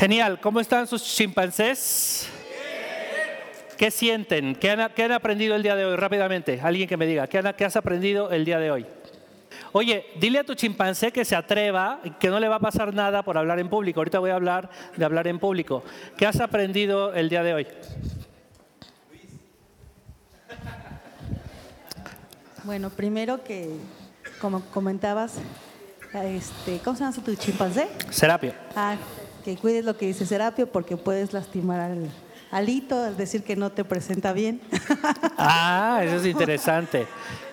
Genial, ¿cómo están sus chimpancés? ¿Qué sienten? ¿Qué han, qué han aprendido el día de hoy? Rápidamente, alguien que me diga, ¿qué, han- qué has aprendido el día de hoy? Oye, dile a tu chimpancé que se atreva, que no le va a pasar nada por hablar en público. Ahorita voy a hablar de hablar en público. ¿Qué has aprendido el día de hoy? Bueno, primero que, como comentabas, este, ¿cómo se llama tu chimpancé? Serapio. Ah, que cuides lo que dice Serapio porque puedes lastimar al alito al decir que no te presenta bien. Ah, eso es interesante.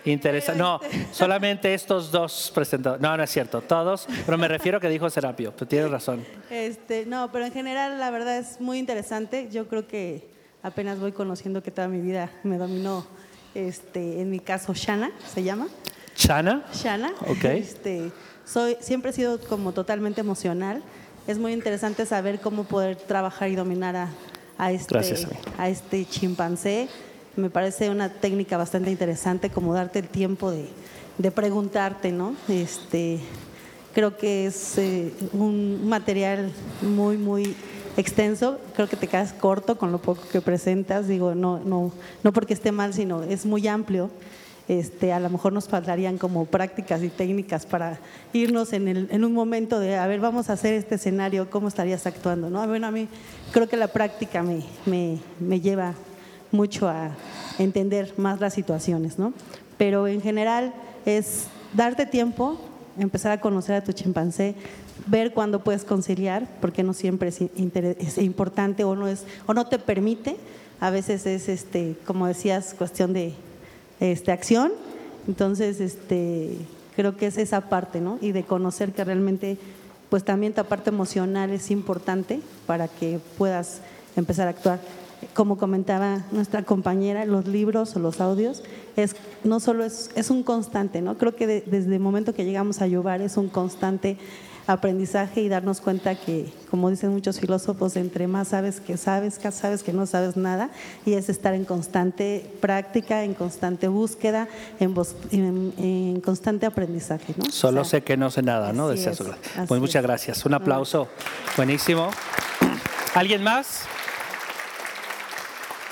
Interesante. No, solamente estos dos presentadores. No, no es cierto, todos, pero me refiero a que dijo Serapio, pero tienes razón. Este, no, pero en general la verdad es muy interesante. Yo creo que apenas voy conociendo que toda mi vida me dominó, este, en mi caso, Shana, se llama. Chana. Shana. Ok. Este, soy, siempre he sido como totalmente emocional. Es muy interesante saber cómo poder trabajar y dominar a, a este, Gracias, a este chimpancé. Me parece una técnica bastante interesante, como darte el tiempo de, de preguntarte, ¿no? Este, creo que es eh, un material muy, muy extenso. Creo que te quedas corto con lo poco que presentas. Digo, no, no, no porque esté mal, sino es muy amplio. Este, a lo mejor nos faltarían como prácticas y técnicas para irnos en, un momento de, a ver, vamos a hacer este escenario, ¿cómo estarías actuando? ¿no? Bueno, a mí creo que la práctica me, me, me lleva mucho a entender más las situaciones, ¿no? Pero en general es darte tiempo, empezar a conocer a tu chimpancé, ver cuándo puedes conciliar, porque no siempre es, es importante o no, es, o no te permite. A veces es, este, como decías, cuestión de este, acción. Entonces, este, creo que es esa parte, ¿no? Y de conocer que realmente, pues también tu parte emocional es importante para que puedas empezar a actuar. Como comentaba nuestra compañera, los libros o los audios, es, no solo es, es un constante, ¿no? Creo que de- desde el momento que llegamos a Yobar es un constante aprendizaje y darnos cuenta que, como dicen muchos filósofos, entre más sabes que sabes, que sabes que no sabes nada, y es estar en constante práctica, en constante búsqueda, en, en- en constante aprendizaje. ¿no? Solo O sea, sé que no sé nada, ¿no? es, Pues muchas gracias. Un aplauso. Buenísimo. ¿Alguien más?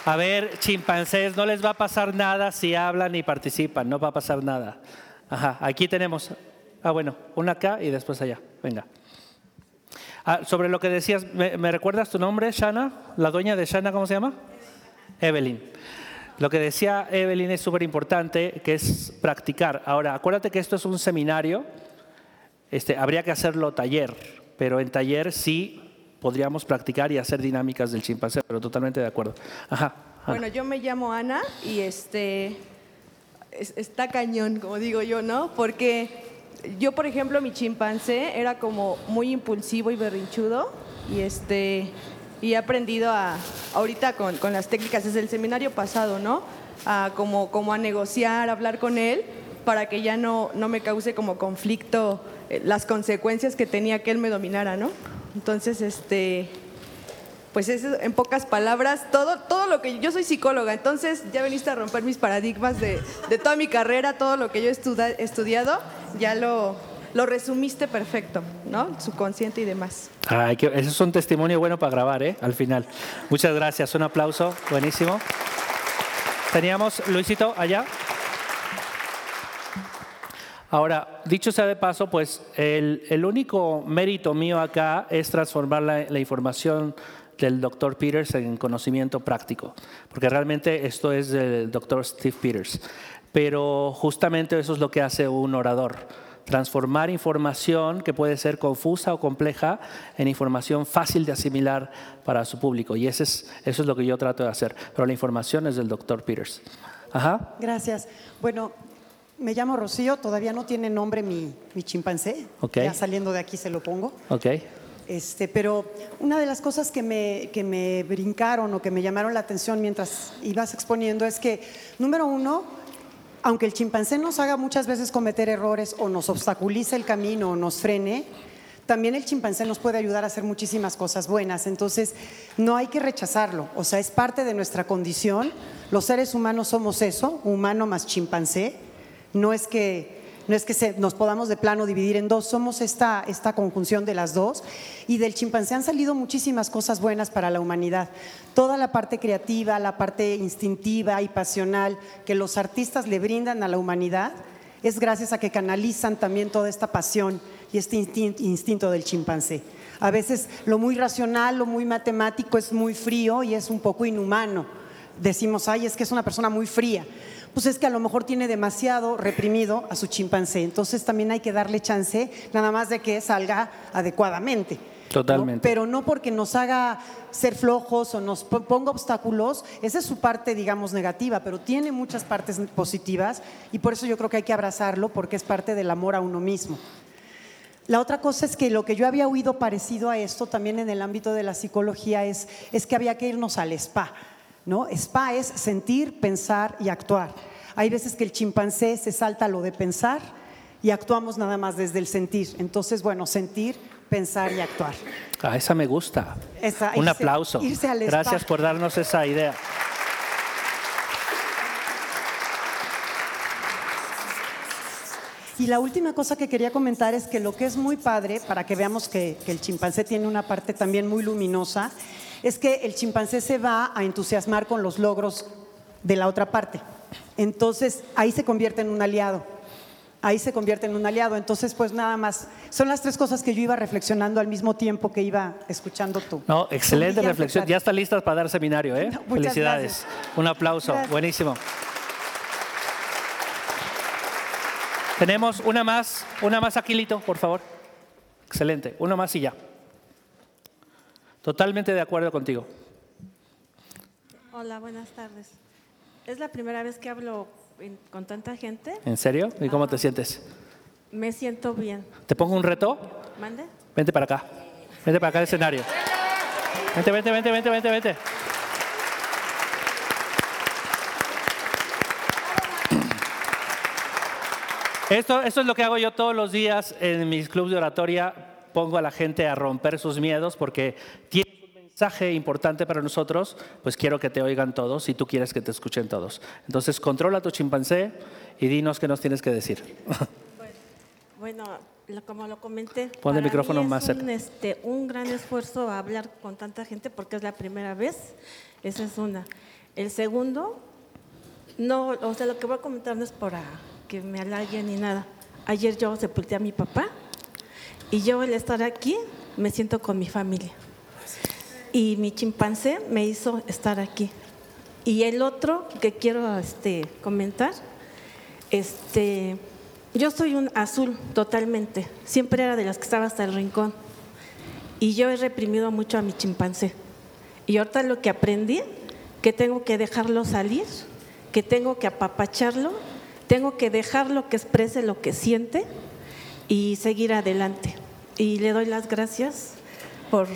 A ver, chimpancés, no les va a pasar nada si hablan y participan, no va a pasar nada. Ajá, aquí tenemos, ah bueno, una acá y después allá, venga. Ah, sobre lo que decías, ¿me, recuerdas tu nombre, Shana? ¿La dueña de Shana, cómo se llama? Evelyn. Lo que decía Evelyn es súper importante, que es practicar. Ahora, acuérdate que esto es un seminario, este, habría que hacerlo taller, pero en taller sí podríamos practicar y hacer dinámicas del chimpancé, pero totalmente de acuerdo. Ajá. Bueno, yo me llamo Ana y este es- está cañón, como digo yo, ¿no? Porque yo, por ejemplo, mi chimpancé era como muy impulsivo y berrinchudo y este y he aprendido a ahorita con, con las técnicas desde el seminario pasado, ¿no? A como, como a negociar, a hablar con él para que ya no, no me cause como conflicto eh, las consecuencias que tenía que él me dominara, ¿no? Entonces, este, pues es en pocas palabras todo, todo lo que yo soy psicóloga, entonces ya veniste a romper mis paradigmas de, de toda mi carrera, todo lo que yo he estudiado, ya lo, lo resumiste perfecto, ¿no? Subconsciente y demás. Ay, que- eso es un testimonio bueno para grabar, ¿eh? Al final. Muchas gracias, un aplauso, buenísimo. Teníamos Luisito allá. Ahora, dicho sea de paso, pues el, el único mérito mío acá es transformar la, la información del doctor Peters en conocimiento práctico, porque realmente esto es del doctor Steve Peters. Pero justamente eso es lo que hace un orador, transformar información que puede ser confusa o compleja en información fácil de asimilar para su público. Y ese es, eso es lo que yo trato de hacer. Pero la información es del doctor Peters. Ajá. Gracias. Bueno, me llamo Rocío, todavía no tiene nombre mi, mi chimpancé. Ok. Ya saliendo de aquí se lo pongo. Ok. Este, pero una de las cosas que me, que me brincaron o que me llamaron la atención mientras ibas exponiendo es que, número uno, aunque el chimpancé nos haga muchas veces cometer errores o nos obstaculice el camino o nos frene, también el chimpancé nos puede ayudar a hacer muchísimas cosas buenas. Entonces, no hay que rechazarlo. O sea, es parte de nuestra condición. Los seres humanos somos eso, humano más chimpancé. No es que no es que nos podamos de plano dividir en dos, somos esta, esta conjunción de las dos. Y del chimpancé han salido muchísimas cosas buenas para la humanidad. Toda la parte creativa, la parte instintiva y pasional que los artistas le brindan a la humanidad es gracias a que canalizan también toda esta pasión y este instin- instinto del chimpancé. A veces lo muy racional, lo muy matemático es muy frío y es un poco inhumano. Decimos, ay, es que es una persona muy fría. Pues es que a lo mejor tiene demasiado reprimido a su chimpancé. Entonces también hay que darle chance, nada más de que salga adecuadamente. ¿no? Totalmente. Pero no porque nos haga ser flojos o nos po- ponga obstáculos, esa es su parte, digamos, negativa, pero tiene muchas partes positivas y por eso yo creo que hay que abrazarlo porque es parte del amor a uno mismo. La otra cosa es que lo que yo había oído parecido a esto también en el ámbito de la psicología es, es que había que irnos al spa. ¿No? Spa es sentir, pensar y actuar. Hay veces que el chimpancé se salta lo de pensar y actuamos nada más desde el sentir. Entonces, bueno, sentir, pensar y actuar. Ah, esa me gusta. Esa, Un irse- aplauso. irse al spa. Gracias por darnos esa idea. Y la última cosa que quería comentar es que lo que es muy padre, para que veamos que, que el chimpancé tiene una parte también muy luminosa, es que el chimpancé se va a entusiasmar con los logros de la otra parte. Entonces, ahí se convierte en un aliado. Ahí se convierte en un aliado. Entonces, pues nada más. Son las tres cosas que yo iba reflexionando al mismo tiempo que iba escuchando tú. No, excelente reflexión. Ya están listas para dar seminario, ¿eh? No, Felicidades. gracias. Un aplauso. Gracias. Buenísimo. Tenemos una más, una más aquí, Lito, por favor. Excelente. Una más y ya. Totalmente de acuerdo contigo. Hola, buenas tardes. Es la primera vez que hablo en- con tanta gente. ¿En serio? ¿Y cómo te sientes? Me siento bien. ¿Te pongo un reto? ¿Mande? Vente para acá. Vente para acá al escenario. Vente, vente, vente, vente, vente, vente. Esto, esto es lo que hago yo todos los días en mis clubes de oratoria. Pongo a la gente a romper sus miedos porque tiene un mensaje importante para nosotros, pues quiero que te oigan todos y tú quieres que te escuchen todos. Entonces, controla tu chimpancé y dinos qué nos tienes que decir. Bueno, lo- como lo comenté. Pon el micrófono mí es más cerca. Un, este, un gran esfuerzo hablar con tanta gente porque es la primera vez. Esa es una. El segundo, no, o sea, lo que voy a comentar no es para que me halague ni nada. Ayer yo sepulté a mi papá y yo al estar aquí me siento con mi familia. Y mi chimpancé me hizo estar aquí. Y el otro que quiero este, comentar, este, yo soy un azul totalmente. Siempre era de las que estaba hasta el rincón. Y yo he reprimido mucho a mi chimpancé. Y ahorita lo que aprendí, que tengo que dejarlo salir, que tengo que apapacharlo, tengo que dejarlo que exprese lo que siente y seguir adelante. Y le doy las gracias por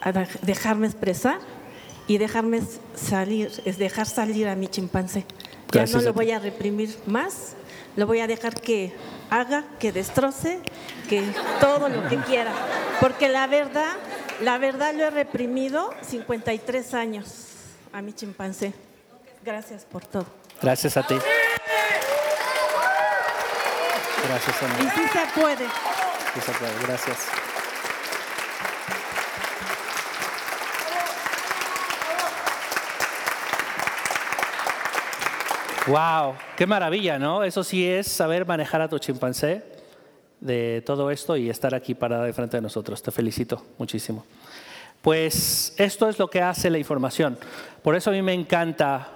a de- dejarme expresar y dejarme salir, es dejar salir a mi chimpancé. Ya Gracias no a lo voy a reprimir más, lo voy a dejar que haga, que destroce, que todo lo que quiera. Porque la verdad, la verdad lo he reprimido 53 años a mi chimpancé. Gracias por todo. Gracias a ti. Gracias, Y Ana. sí se puede. Gracias. Wow, qué maravilla, ¿no? Eso sí es saber manejar a tu chimpancé de todo esto y estar aquí parada de frente de nosotros. Te felicito muchísimo. Pues esto es lo que hace la información. Por eso a mí me encanta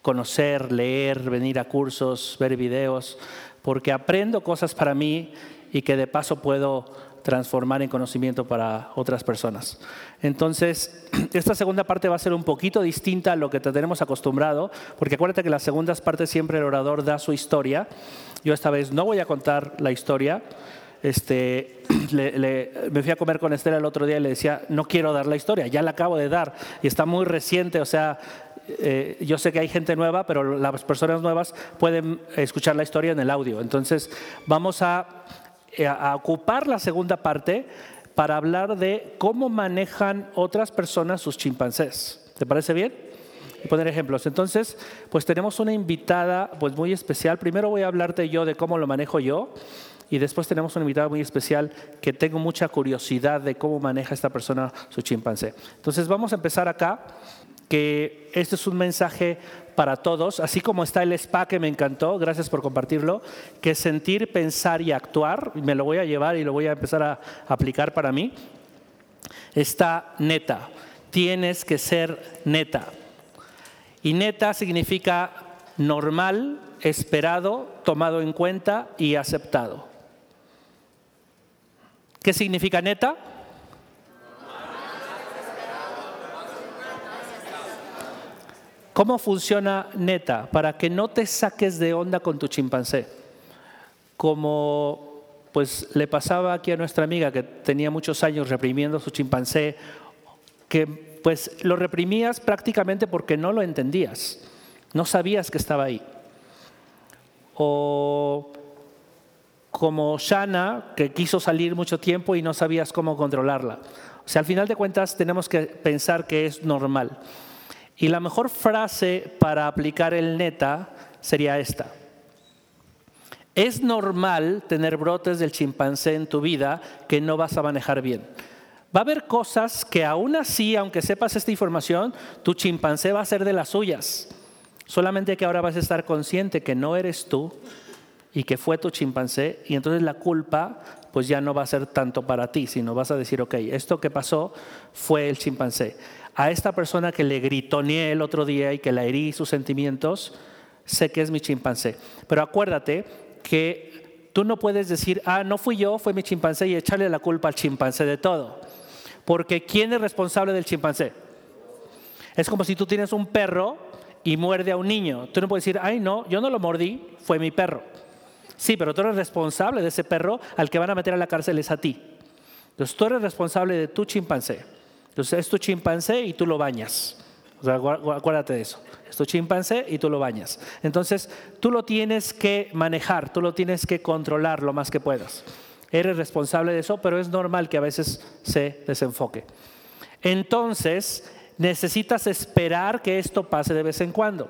conocer, leer, venir a cursos, ver videos, porque aprendo cosas para mí y que de paso puedo transformar en conocimiento para otras personas. Entonces, esta segunda parte va a ser un poquito distinta a lo que te tenemos acostumbrado, porque acuérdate que las segundas partes siempre el orador da su historia. Yo esta vez no voy a contar la historia. Este, le- le- me fui a comer con Estela el otro día y le decía, no quiero dar la historia, ya la acabo de dar y está muy reciente, o sea, eh, yo sé que hay gente nueva, pero las personas nuevas pueden escuchar la historia en el audio. Entonces, vamos a, a ocupar la segunda parte para hablar de cómo manejan otras personas sus chimpancés. ¿Te parece bien? y poner ejemplos. Entonces, pues tenemos una invitada pues muy especial. Primero voy a hablarte yo de cómo lo manejo yo y después tenemos una invitada muy especial que tengo mucha curiosidad de cómo maneja esta persona su chimpancé. Entonces, vamos a empezar acá que este es un mensaje para todos, así como está el spa que me encantó, gracias por compartirlo, que sentir, pensar y actuar, me lo voy a llevar y lo voy a empezar a aplicar para mí, está neta, tienes que ser neta. Y neta significa normal, esperado, tomado en cuenta y aceptado. ¿Qué significa neta? ¿Cómo funciona Neta? Para que no te saques de onda con tu chimpancé. Como pues le pasaba aquí a nuestra amiga que tenía muchos años reprimiendo su chimpancé, que pues lo reprimías prácticamente porque no lo entendías, no sabías que estaba ahí. O como Shana, que quiso salir mucho tiempo y no sabías cómo controlarla. O sea, al final de cuentas tenemos que pensar que es normal. Y la mejor frase para aplicar el neta sería esta. Es normal tener brotes del chimpancé en tu vida que no vas a manejar bien. Va a haber cosas que aún así, aunque sepas esta información, tu chimpancé va a ser de las suyas. Solamente que ahora vas a estar consciente que no eres tú y que fue tu chimpancé y entonces la culpa pues ya no va a ser tanto para ti, sino vas a decir, ok, esto que pasó fue el chimpancé a esta persona que le gritoneé el otro día y que la herí sus sentimientos, sé que es mi chimpancé. Pero acuérdate que tú no puedes decir, ah, no fui yo, fue mi chimpancé y echarle la culpa al chimpancé de todo. Porque ¿quién es responsable del chimpancé? Es como si tú tienes un perro y muerde a un niño. Tú no puedes decir, ay, no, yo no lo mordí, fue mi perro. Sí, pero tú eres responsable de ese perro, al que van a meter a la cárcel es a ti. Entonces tú eres responsable de tu chimpancé. Entonces es tu chimpancé y tú lo bañas. Acuérdate de eso. Es tu chimpancé y tú lo bañas. Entonces tú lo tienes que manejar, tú lo tienes que controlar lo más que puedas. Eres responsable de eso, pero es normal que a veces se desenfoque. Entonces necesitas esperar que esto pase de vez en cuando.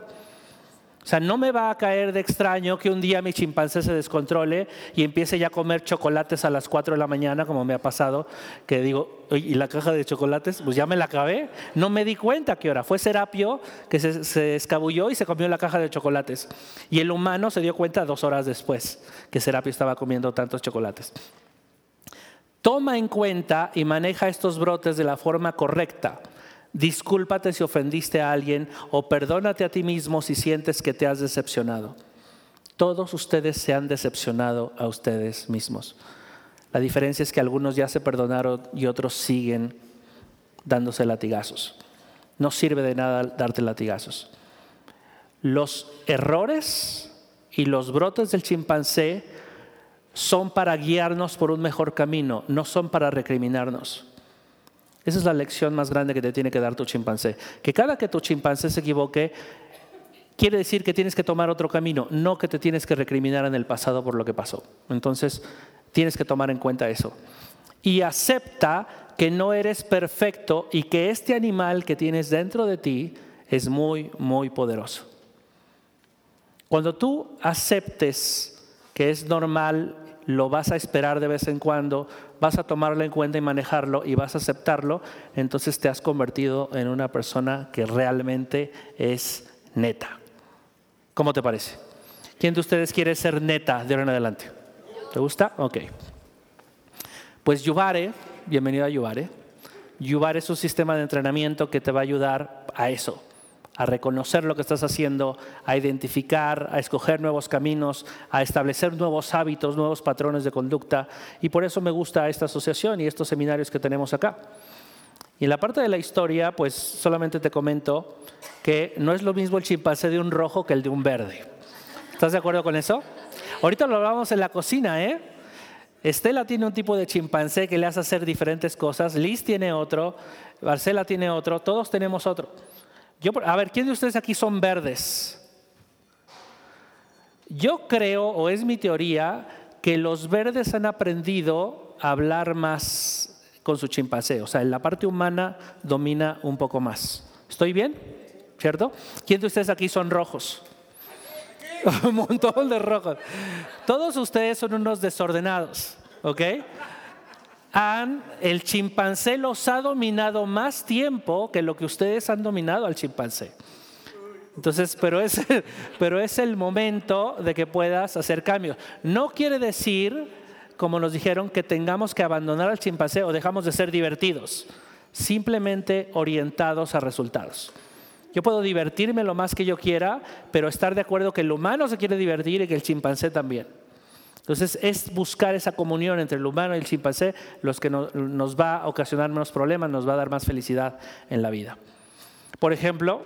O sea, no me va a caer de extraño que un día mi chimpancé se descontrole y empiece ya a comer chocolates a las 4 de la mañana, como me ha pasado, que digo, ¿y la caja de chocolates? Pues ya me la acabé. No me di cuenta qué hora. Fue Serapio que se, se escabulló y se comió la caja de chocolates. Y el humano se dio cuenta dos horas después que Serapio estaba comiendo tantos chocolates. Toma en cuenta y maneja estos brotes de la forma correcta discúlpate si ofendiste a alguien o perdónate a ti mismo si sientes que te has decepcionado. Todos ustedes se han decepcionado a ustedes mismos. La diferencia es que algunos ya se perdonaron y otros siguen dándose latigazos. No sirve de nada darte latigazos. Los errores y los brotes del chimpancé son para guiarnos por un mejor camino, no son para recriminarnos. Esa es la lección más grande que te tiene que dar tu chimpancé. Que cada que tu chimpancé se equivoque, quiere decir que tienes que tomar otro camino, no que te tienes que recriminar en el pasado por lo que pasó. Entonces, tienes que tomar en cuenta eso. Y acepta que no eres perfecto y que este animal que tienes dentro de ti es muy, muy poderoso. Cuando tú aceptes que es normal, lo vas a esperar de vez en cuando, vas a tomarlo en cuenta y manejarlo y vas a aceptarlo, entonces te has convertido en una persona que realmente es neta. ¿Cómo te parece? ¿Quién de ustedes quiere ser neta de ahora en adelante? ¿Te gusta? Ok. Pues Yubare, bienvenido a Yubare. Yubare es un sistema de entrenamiento que te va a ayudar a eso, a reconocer lo que estás haciendo, a identificar, a escoger nuevos caminos, a establecer nuevos hábitos, nuevos patrones de conducta. Y por eso me gusta esta asociación y estos seminarios que tenemos acá. Y en la parte de la historia, pues solamente te comento que no es lo mismo el chimpancé de un rojo que el de un verde. ¿Estás de acuerdo con eso? Ahorita lo hablamos en la cocina, ¿eh? Estela tiene un tipo de chimpancé que le hace hacer diferentes cosas, Liz tiene otro, Marcela tiene otro, todos tenemos otro a ver, ¿quién de ustedes aquí son verdes? Yo creo, o es mi teoría, que los verdes han aprendido a hablar más con su chimpancé. O sea, en la parte humana domina un poco más. ¿Estoy bien? ¿cierto? ¿Quién de ustedes aquí son rojos? Un montón de rojos. Todos ustedes son unos desordenados, ¿ok? El chimpancé los ha dominado más tiempo que lo que ustedes han dominado al chimpancé. Entonces, pero es, pero es el momento de que puedas hacer cambios. No quiere decir, como nos dijeron, que tengamos que abandonar al chimpancé o dejamos de ser divertidos, simplemente orientados a resultados. Yo puedo divertirme lo más que yo quiera, pero estar de acuerdo que el humano se quiere divertir y que el chimpancé también. Entonces es buscar esa comunión entre el humano y el chimpancé los que nos va a ocasionar menos problemas, nos va a dar más felicidad en la vida. Por ejemplo,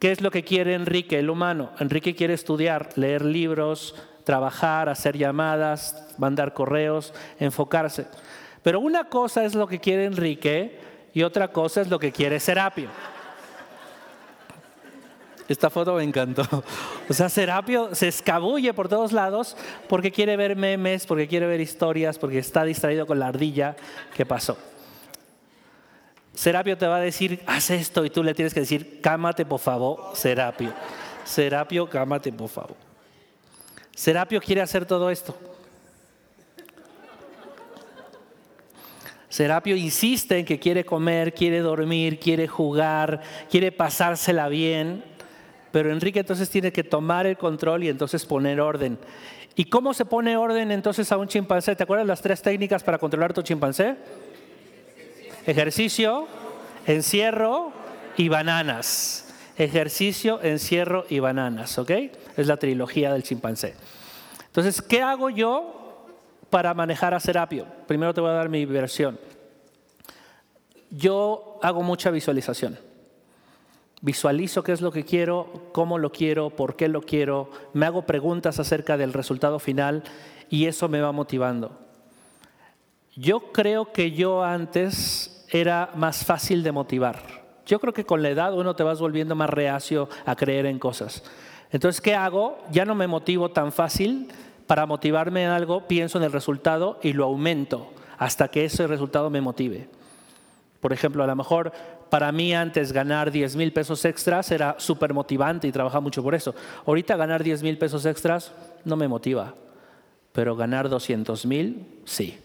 ¿qué es lo que quiere Enrique, el humano? Enrique quiere estudiar, leer libros, trabajar, hacer llamadas, mandar correos, enfocarse. Pero una cosa es lo que quiere Enrique y otra cosa es lo que quiere Serapio. Esta foto me encantó. O sea, Serapio se escabulle por todos lados porque quiere ver memes, porque quiere ver historias, porque está distraído con la ardilla que pasó. Serapio te va a decir, haz esto y tú le tienes que decir, cámate por favor, Serapio. Serapio, cámate por favor. Serapio quiere hacer todo esto. Serapio insiste en que quiere comer, quiere dormir, quiere jugar, quiere pasársela bien pero Enrique entonces tiene que tomar el control y entonces poner orden. ¿Y cómo se pone orden entonces a un chimpancé? ¿Te acuerdas las tres técnicas para controlar tu chimpancé? Ejercicio, encierro y bananas. Ejercicio, encierro y bananas, ¿ok? Es la trilogía del chimpancé. Entonces, ¿qué hago yo para manejar a Serapio? Primero te voy a dar mi versión. Yo hago mucha visualización. Visualizo qué es lo que quiero, cómo lo quiero, por qué lo quiero, me hago preguntas acerca del resultado final y eso me va motivando. Yo creo que yo antes era más fácil de motivar. Yo creo que con la edad uno te vas volviendo más reacio a creer en cosas. Entonces, ¿qué hago? Ya no me motivo tan fácil. Para motivarme en algo, pienso en el resultado y lo aumento hasta que ese resultado me motive. Por ejemplo, a lo mejor para mí antes ganar 10 mil pesos extras era súper motivante y trabajaba mucho por eso. Ahorita ganar 10 mil pesos extras no me motiva, pero ganar 200 mil sí.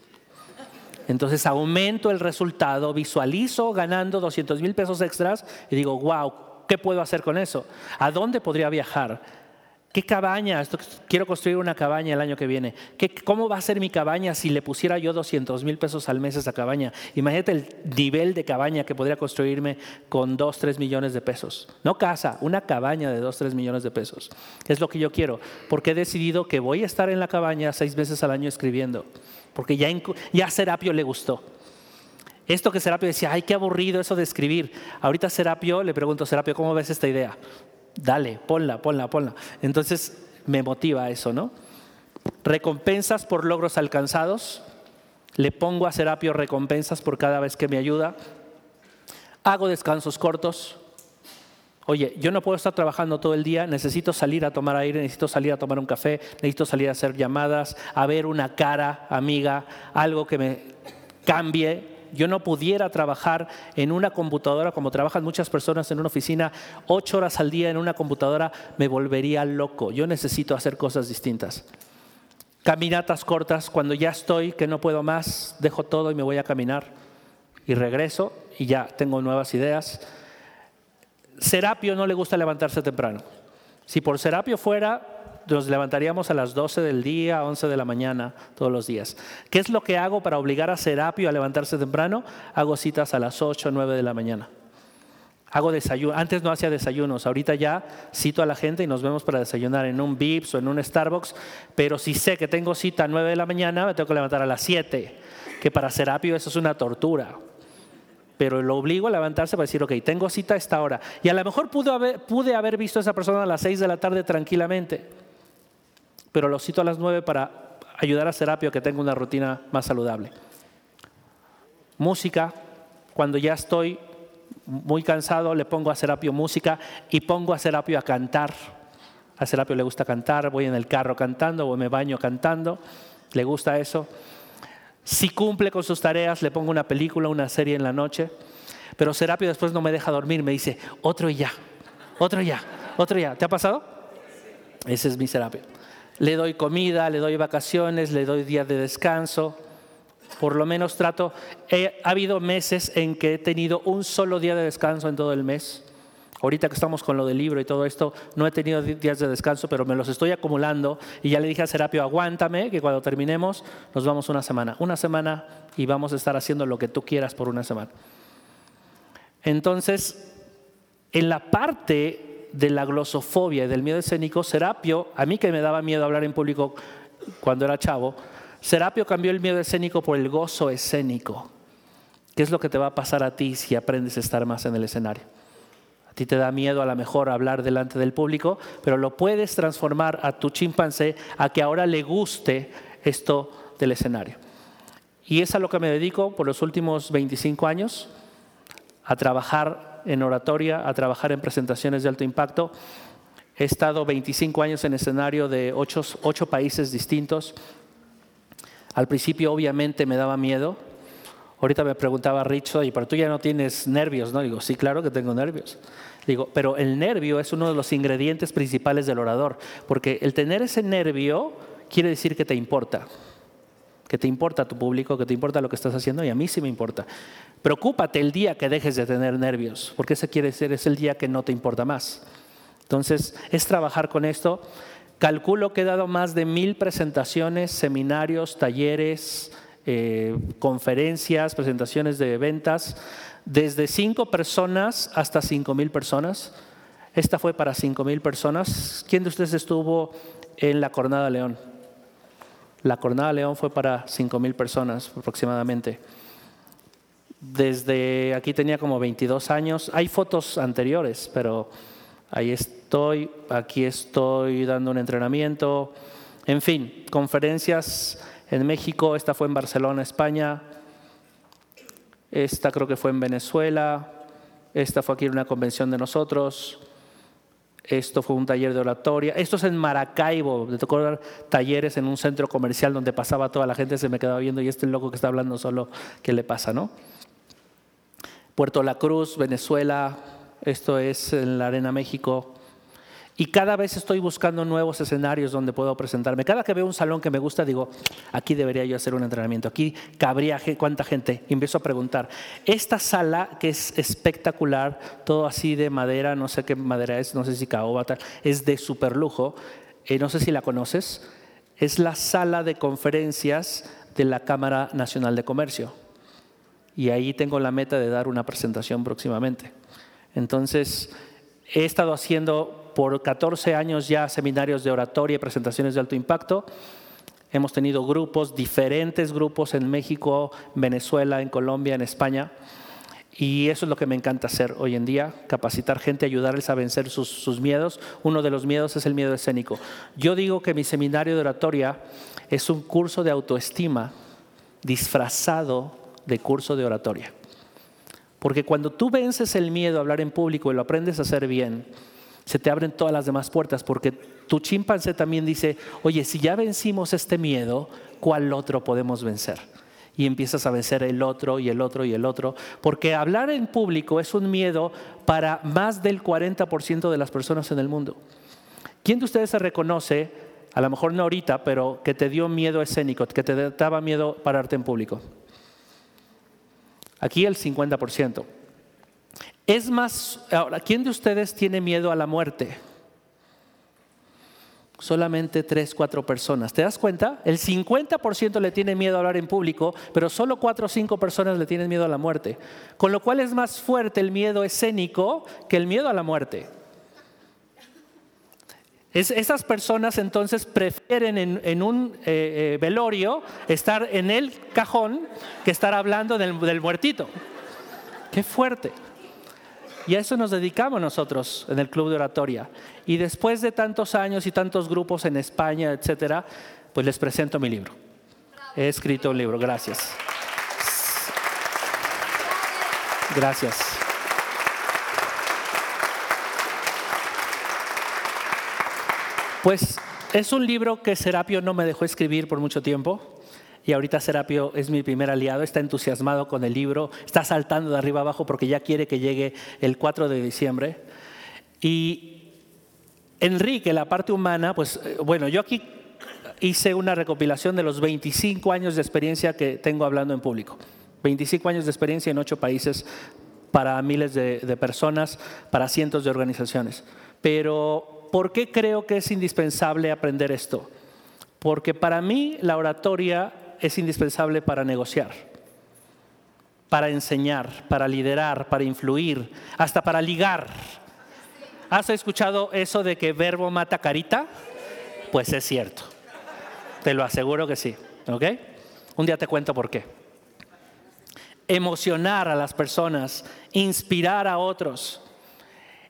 Entonces aumento el resultado, visualizo ganando 200 mil pesos extras y digo, wow, ¿qué puedo hacer con eso? ¿A dónde podría viajar? ¿Qué cabaña? quiero construir una cabaña el año que viene. ¿Cómo va a ser mi cabaña si le pusiera yo 200 mil pesos al mes a esa cabaña? Imagínate el nivel de cabaña que podría construirme con 2, 3 millones de pesos. No casa, una cabaña de 2, 3 millones de pesos. Es lo que yo quiero, porque he decidido que voy a estar en la cabaña seis veces al año escribiendo, porque ya, ya Serapio le gustó. Esto que Serapio decía, ay, qué aburrido eso de escribir. Ahorita Serapio, le pregunto, Serapio, ¿cómo ves esta idea? Dale, ponla, ponla, ponla. Entonces me motiva eso, ¿no? Recompensas por logros alcanzados. Le pongo a Serapio recompensas por cada vez que me ayuda. Hago descansos cortos. Oye, yo no puedo estar trabajando todo el día, necesito salir a tomar aire, necesito salir a tomar un café, necesito salir a hacer llamadas, a ver una cara amiga, algo que me cambie yo no pudiera trabajar en una computadora como trabajan muchas personas en una oficina, ocho horas al día en una computadora, me volvería loco. Yo necesito hacer cosas distintas. Caminatas cortas, cuando ya estoy, que no puedo más, dejo todo y me voy a caminar. Y regreso y ya tengo nuevas ideas. Serapio no le gusta levantarse temprano. Si por Serapio fuera, nos levantaríamos a las 12 del día, 11 de la mañana, todos los días. ¿Qué es lo que hago para obligar a Serapio a levantarse temprano? Hago citas a las 8, 9 de la mañana. Hago desayuno. Antes no hacía desayunos, ahorita ya cito a la gente y nos vemos para desayunar en un Vips o en un Starbucks, pero si sé que tengo cita a 9 de la mañana, me tengo que levantar a las 7, que para Serapio eso es una tortura pero lo obligo a levantarse para decir, ok, tengo cita a esta hora. Y a lo mejor pude haber, pude haber visto a esa persona a las 6 de la tarde tranquilamente pero lo cito a las nueve para ayudar a Serapio a que tenga una rutina más saludable. Música, cuando ya estoy muy cansado, le pongo a Serapio música y pongo a Serapio a cantar. A Serapio le gusta cantar, voy en el carro cantando o me baño cantando, le gusta eso. Si cumple con sus tareas, le pongo una película, una serie en la noche, pero Serapio después no me deja dormir, me dice, otro y ya, otro ya, otro ya. ¿Te ha pasado? Ese es mi Serapio. Le doy comida, le doy vacaciones, le doy días de descanso. Por lo menos trato. ha habido meses en que he tenido un solo día de descanso en todo el mes. Ahorita que estamos con lo del libro y todo esto, no he tenido días de descanso, pero me los estoy acumulando. Y ya le dije a Serapio, aguántame, que cuando terminemos nos vamos una semana. Una semana y vamos a estar haciendo lo que tú quieras por una semana. Entonces, en la parte de la glosofobia y del miedo escénico, Serapio, a mí que me daba miedo hablar en público cuando era chavo, Serapio cambió el miedo escénico por el gozo escénico. ¿Qué es lo que te va a pasar a ti si aprendes a estar más en el escenario? A ti te da miedo a lo mejor hablar delante del público, pero lo puedes transformar a tu chimpancé a que ahora le guste esto del escenario. Y es a lo que me dedico por los últimos 25 años, a trabajar en oratoria, a trabajar en presentaciones de alto impacto. He estado 25 años en escenario de ocho, ocho países distintos. Al principio obviamente me daba miedo. Ahorita me preguntaba Richo, y pero tú ya no tienes nervios, ¿no? Digo, sí, claro que tengo nervios. Digo, pero el nervio es uno de los ingredientes principales del orador, porque el tener ese nervio quiere decir que te importa que te importa tu público, que te importa lo que estás haciendo y a mí sí me importa. Preocúpate el día que dejes de tener nervios, porque ese quiere decir es el día que no te importa más. Entonces, es trabajar con esto. Calculo que he dado más de mil presentaciones, seminarios, talleres, eh, conferencias, presentaciones de ventas, desde cinco personas hasta cinco mil personas. Esta fue para cinco mil personas. ¿Quién de ustedes estuvo en la Cornada León? La Cornada León fue para 5.000 personas aproximadamente. Desde aquí tenía como 22 años. Hay fotos anteriores, pero ahí estoy, aquí estoy dando un entrenamiento. En fin, conferencias en México, esta fue en Barcelona, España. Esta creo que fue en Venezuela. Esta fue aquí en una convención de nosotros. Esto fue un taller de oratoria. Esto es en Maracaibo. Me tocó dar talleres en un centro comercial donde pasaba toda la gente, se me quedaba viendo y este loco que está hablando solo, ¿qué le pasa, no? Puerto La Cruz, Venezuela. Esto es en la Arena México. Y cada vez estoy buscando nuevos escenarios donde puedo presentarme. Cada que veo un salón que me gusta, digo, aquí debería yo hacer un entrenamiento, aquí cabría cuánta gente. Empiezo a preguntar. Esta sala que es espectacular, todo así de madera, no sé qué madera es, no sé si caoba, tal, es de super lujo. Eh, no sé si la conoces. Es la sala de conferencias de la Cámara Nacional de Comercio. Y ahí tengo la meta de dar una presentación próximamente. Entonces, he estado haciendo por 14 años ya seminarios de oratoria y presentaciones de alto impacto. Hemos tenido grupos, diferentes grupos en México, Venezuela, en Colombia, en España. Y eso es lo que me encanta hacer hoy en día, capacitar gente, ayudarles a vencer sus, sus, miedos. Uno de los miedos es el miedo escénico. Yo digo que mi seminario de oratoria es un curso de autoestima disfrazado de curso de oratoria. Porque cuando tú vences el miedo a hablar en público y lo aprendes a hacer bien, se te abren todas las demás puertas, porque tu chimpancé también dice, oye, si ya vencimos este miedo, ¿cuál otro podemos vencer? Y empiezas a vencer el otro y el otro y el otro, porque hablar en público es un miedo para más del 40% de las personas en el mundo. ¿Quién de ustedes se reconoce, a lo mejor no ahorita, pero que te dio miedo escénico, que te daba miedo pararte en público? Aquí el 50%. Es más, ahora, ¿quién de ustedes tiene miedo a la muerte? Solamente tres, cuatro personas. ¿Te das cuenta? El 50% le tiene miedo a hablar en público, pero solo cuatro o cinco personas le tienen miedo a la muerte. Con lo cual es más fuerte el miedo escénico que el miedo a la muerte. esas personas entonces prefieren en, un eh, eh, velorio estar en el cajón que estar hablando del muertito. Qué fuerte. Y a eso nos dedicamos nosotros en el Club de Oratoria. Y después de tantos años y tantos grupos en España, etcétera, pues les presento mi libro. He escrito un libro, gracias. Gracias. Pues es un libro que Serapio no me dejó escribir por mucho tiempo y ahorita Serapio es mi primer aliado, está entusiasmado con el libro, está saltando de arriba abajo porque ya quiere que llegue el 4 de diciembre. Y Enrique, la parte humana, pues eh, bueno, yo aquí hice una recopilación de los 25 años de experiencia que tengo hablando en público. 25 años de experiencia en ocho países para miles de, de personas, para cientos de organizaciones. Pero, ¿por qué creo que es indispensable aprender esto? Porque para mí la oratoria es indispensable para negociar, para enseñar, para liderar, para influir, hasta para ligar. ¿Has escuchado eso de que verbo mata carita? Pues es cierto. Te lo aseguro que sí. ¿Ok? Un día te cuento por qué. Emocionar a las personas, inspirar a otros.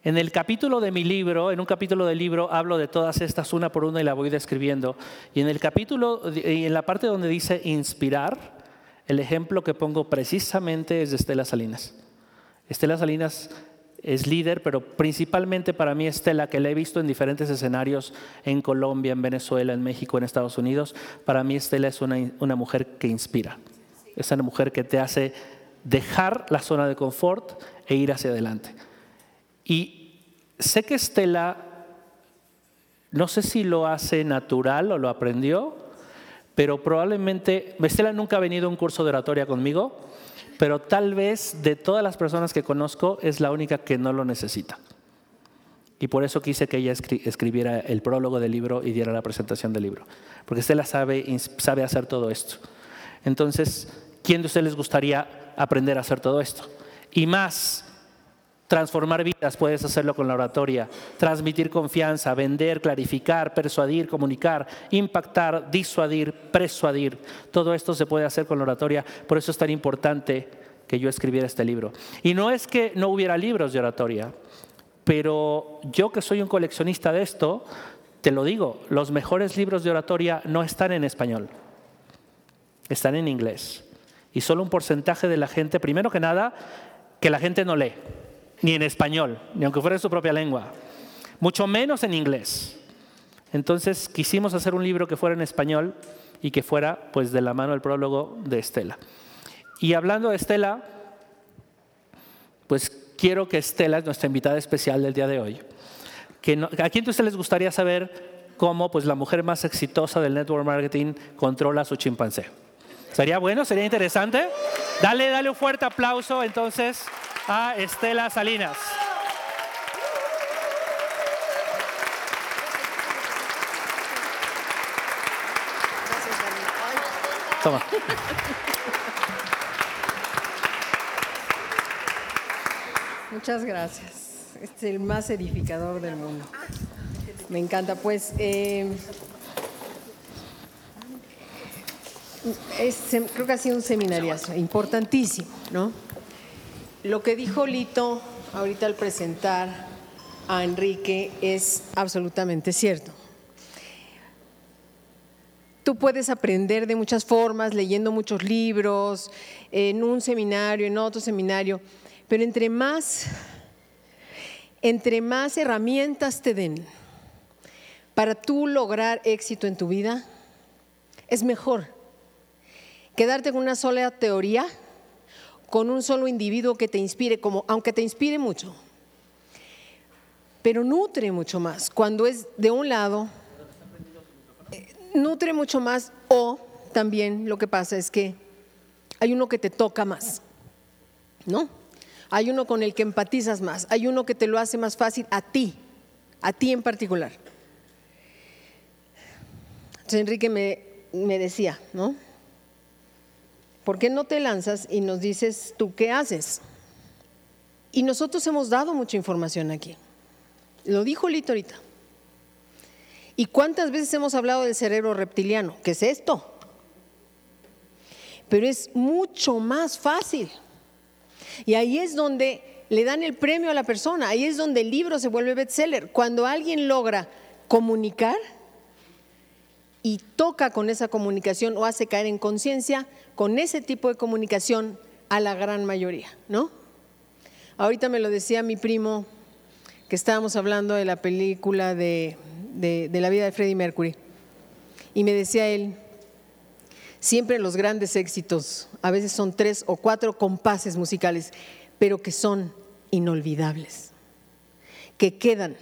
En el capítulo de mi libro, en un capítulo del libro, hablo de todas estas una por una y la voy describiendo. Y en el capítulo, y en la parte donde dice inspirar, el ejemplo que pongo precisamente es Estela Salinas. Estela Salinas es líder, pero principalmente para mí Estela, que la he visto en diferentes escenarios en Colombia, en Venezuela, en México, en Estados Unidos, para mí Estela es una mujer que inspira. Es una mujer que te hace dejar la zona de confort e ir hacia adelante. Y sé que Estela, no sé si lo hace natural o lo aprendió, pero probablemente, Estela nunca ha venido a un curso de oratoria conmigo, pero tal vez de todas las personas que conozco es la única que no lo necesita. Y por eso quise que ella escribiera el prólogo del libro y diera la presentación del libro, porque Estela sabe, sabe hacer todo esto. Entonces, ¿quién de ustedes les gustaría aprender a hacer todo esto? Y más, transformar vidas, puedes hacerlo con la oratoria, transmitir confianza, vender, clarificar, persuadir, comunicar, impactar, disuadir, persuadir. Todo esto se puede hacer con la oratoria, por eso es tan importante que yo escribiera este libro. Y no es que no hubiera libros de oratoria, pero yo que soy un coleccionista de esto, te lo digo, los mejores libros de oratoria no están en español, están en inglés. Y solo un porcentaje de la gente, primero que nada, que la gente no lee ni en español, ni aunque fuera en su propia lengua, mucho menos en inglés. Entonces quisimos hacer un libro que fuera en español y que fuera pues de la mano del prólogo de Estela. Y hablando de Estela, pues quiero que Estela es nuestra invitada especial del día de hoy. Que ¿A quién de ustedes les gustaría saber cómo pues, la mujer más exitosa del network marketing controla su chimpancé? ¿Sería bueno? ¿Sería interesante? Dale, dale un fuerte aplauso entonces a Estela Salinas. Toma. Muchas gracias. Este es el más edificador del mundo. Me encanta. Pues eh, creo que ha sido un seminariazo importantísimo, ¿no? Lo que dijo Lito ahorita al presentar a Enrique es absolutamente cierto. Tú puedes aprender de muchas formas, leyendo muchos libros, en un seminario, en otro seminario, pero entre más, entre más herramientas te den para tú lograr éxito en tu vida, es mejor quedarte con una sola teoría con un solo individuo que te inspire, como, aunque te inspire mucho, pero nutre mucho más. Cuando es de un lado, eh, nutre mucho más o también lo que pasa es que hay uno que te toca más, ¿no? Hay uno con el que empatizas más, hay uno que te lo hace más fácil a ti, a ti en particular. Entonces Enrique me, me decía, ¿no? ¿Por qué no te lanzas y nos dices tú qué haces? Y nosotros hemos dado mucha información aquí. Lo dijo Lito ahorita. ¿Y cuántas veces hemos hablado del cerebro reptiliano? ¿Qué es esto? Pero es mucho más fácil. Y ahí es donde le dan el premio a la persona, ahí es donde el libro se vuelve bestseller. Cuando alguien logra comunicar y toca con esa comunicación o hace caer en conciencia con ese tipo de comunicación a la gran mayoría, ¿no? Ahorita me lo decía mi primo que estábamos hablando de la película de, la vida de Freddie Mercury. Y me decía él, siempre los grandes éxitos, a veces son tres o cuatro compases musicales, pero que son inolvidables que quedan,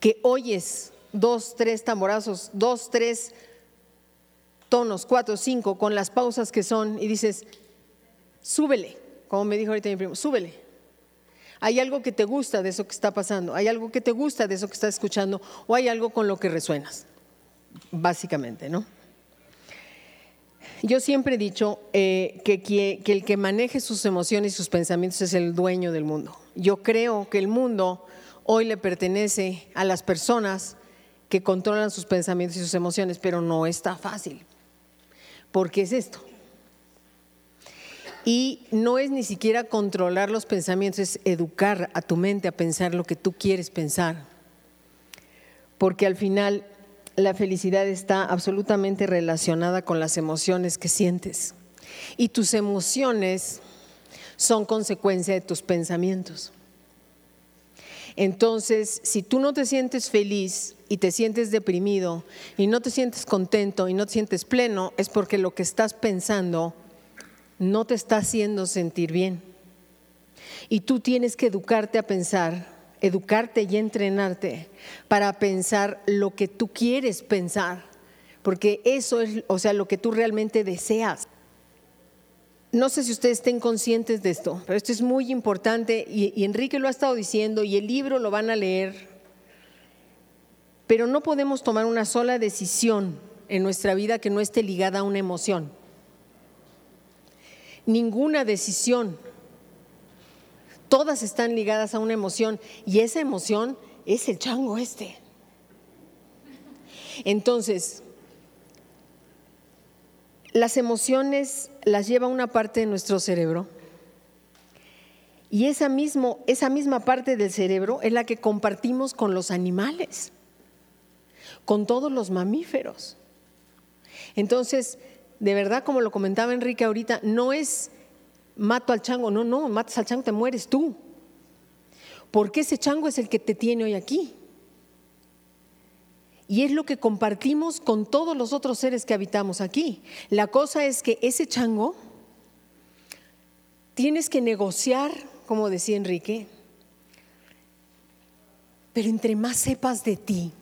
que oyes dos, tres tamborazos, dos, tres tonos, cuatro, cinco, con las pausas que son, y dices, súbele, como me dijo ahorita mi primo, súbele. Hay algo que te gusta de eso que está pasando, hay algo que te gusta de eso que estás escuchando, o hay algo con lo que resuenas, básicamente, ¿no? Yo siempre he dicho eh, que, que, que el que maneje sus emociones y sus pensamientos es el dueño del mundo. Yo creo que el mundo hoy le pertenece a las personas que controlan sus pensamientos y sus emociones, pero no está fácil. porque es esto? Y no es ni siquiera controlar los pensamientos, es educar a tu mente a pensar lo que tú quieres pensar. Porque al final la felicidad está absolutamente relacionada con las emociones que sientes. Y tus emociones son consecuencia de tus pensamientos. Entonces, si tú no te sientes feliz y te sientes deprimido y no te sientes contento y no te sientes pleno, es porque lo que estás pensando no te está haciendo sentir bien. Y tú tienes que educarte a pensar, educarte y entrenarte para pensar lo que tú quieres pensar, porque eso es, o sea, lo que tú realmente deseas. No sé si ustedes estén conscientes de esto, pero esto es muy importante y, y Enrique lo ha estado diciendo y el libro lo van a leer, pero no podemos tomar una sola decisión en nuestra vida que no esté ligada a una emoción ninguna decisión. Todas están ligadas a una emoción y esa emoción es el chango este. Entonces, las emociones las lleva una parte de nuestro cerebro y esa, mismo, esa misma parte del cerebro es la que compartimos con los animales, con todos los mamíferos. Entonces, de verdad, como lo comentaba Enrique ahorita, no es mato al chango, no, no, matas al chango, te mueres tú. Porque ese chango es el que te tiene hoy aquí. Y es lo que compartimos con todos los otros seres que habitamos aquí. La cosa es que ese chango tienes que negociar, como decía Enrique, pero entre más sepas de ti,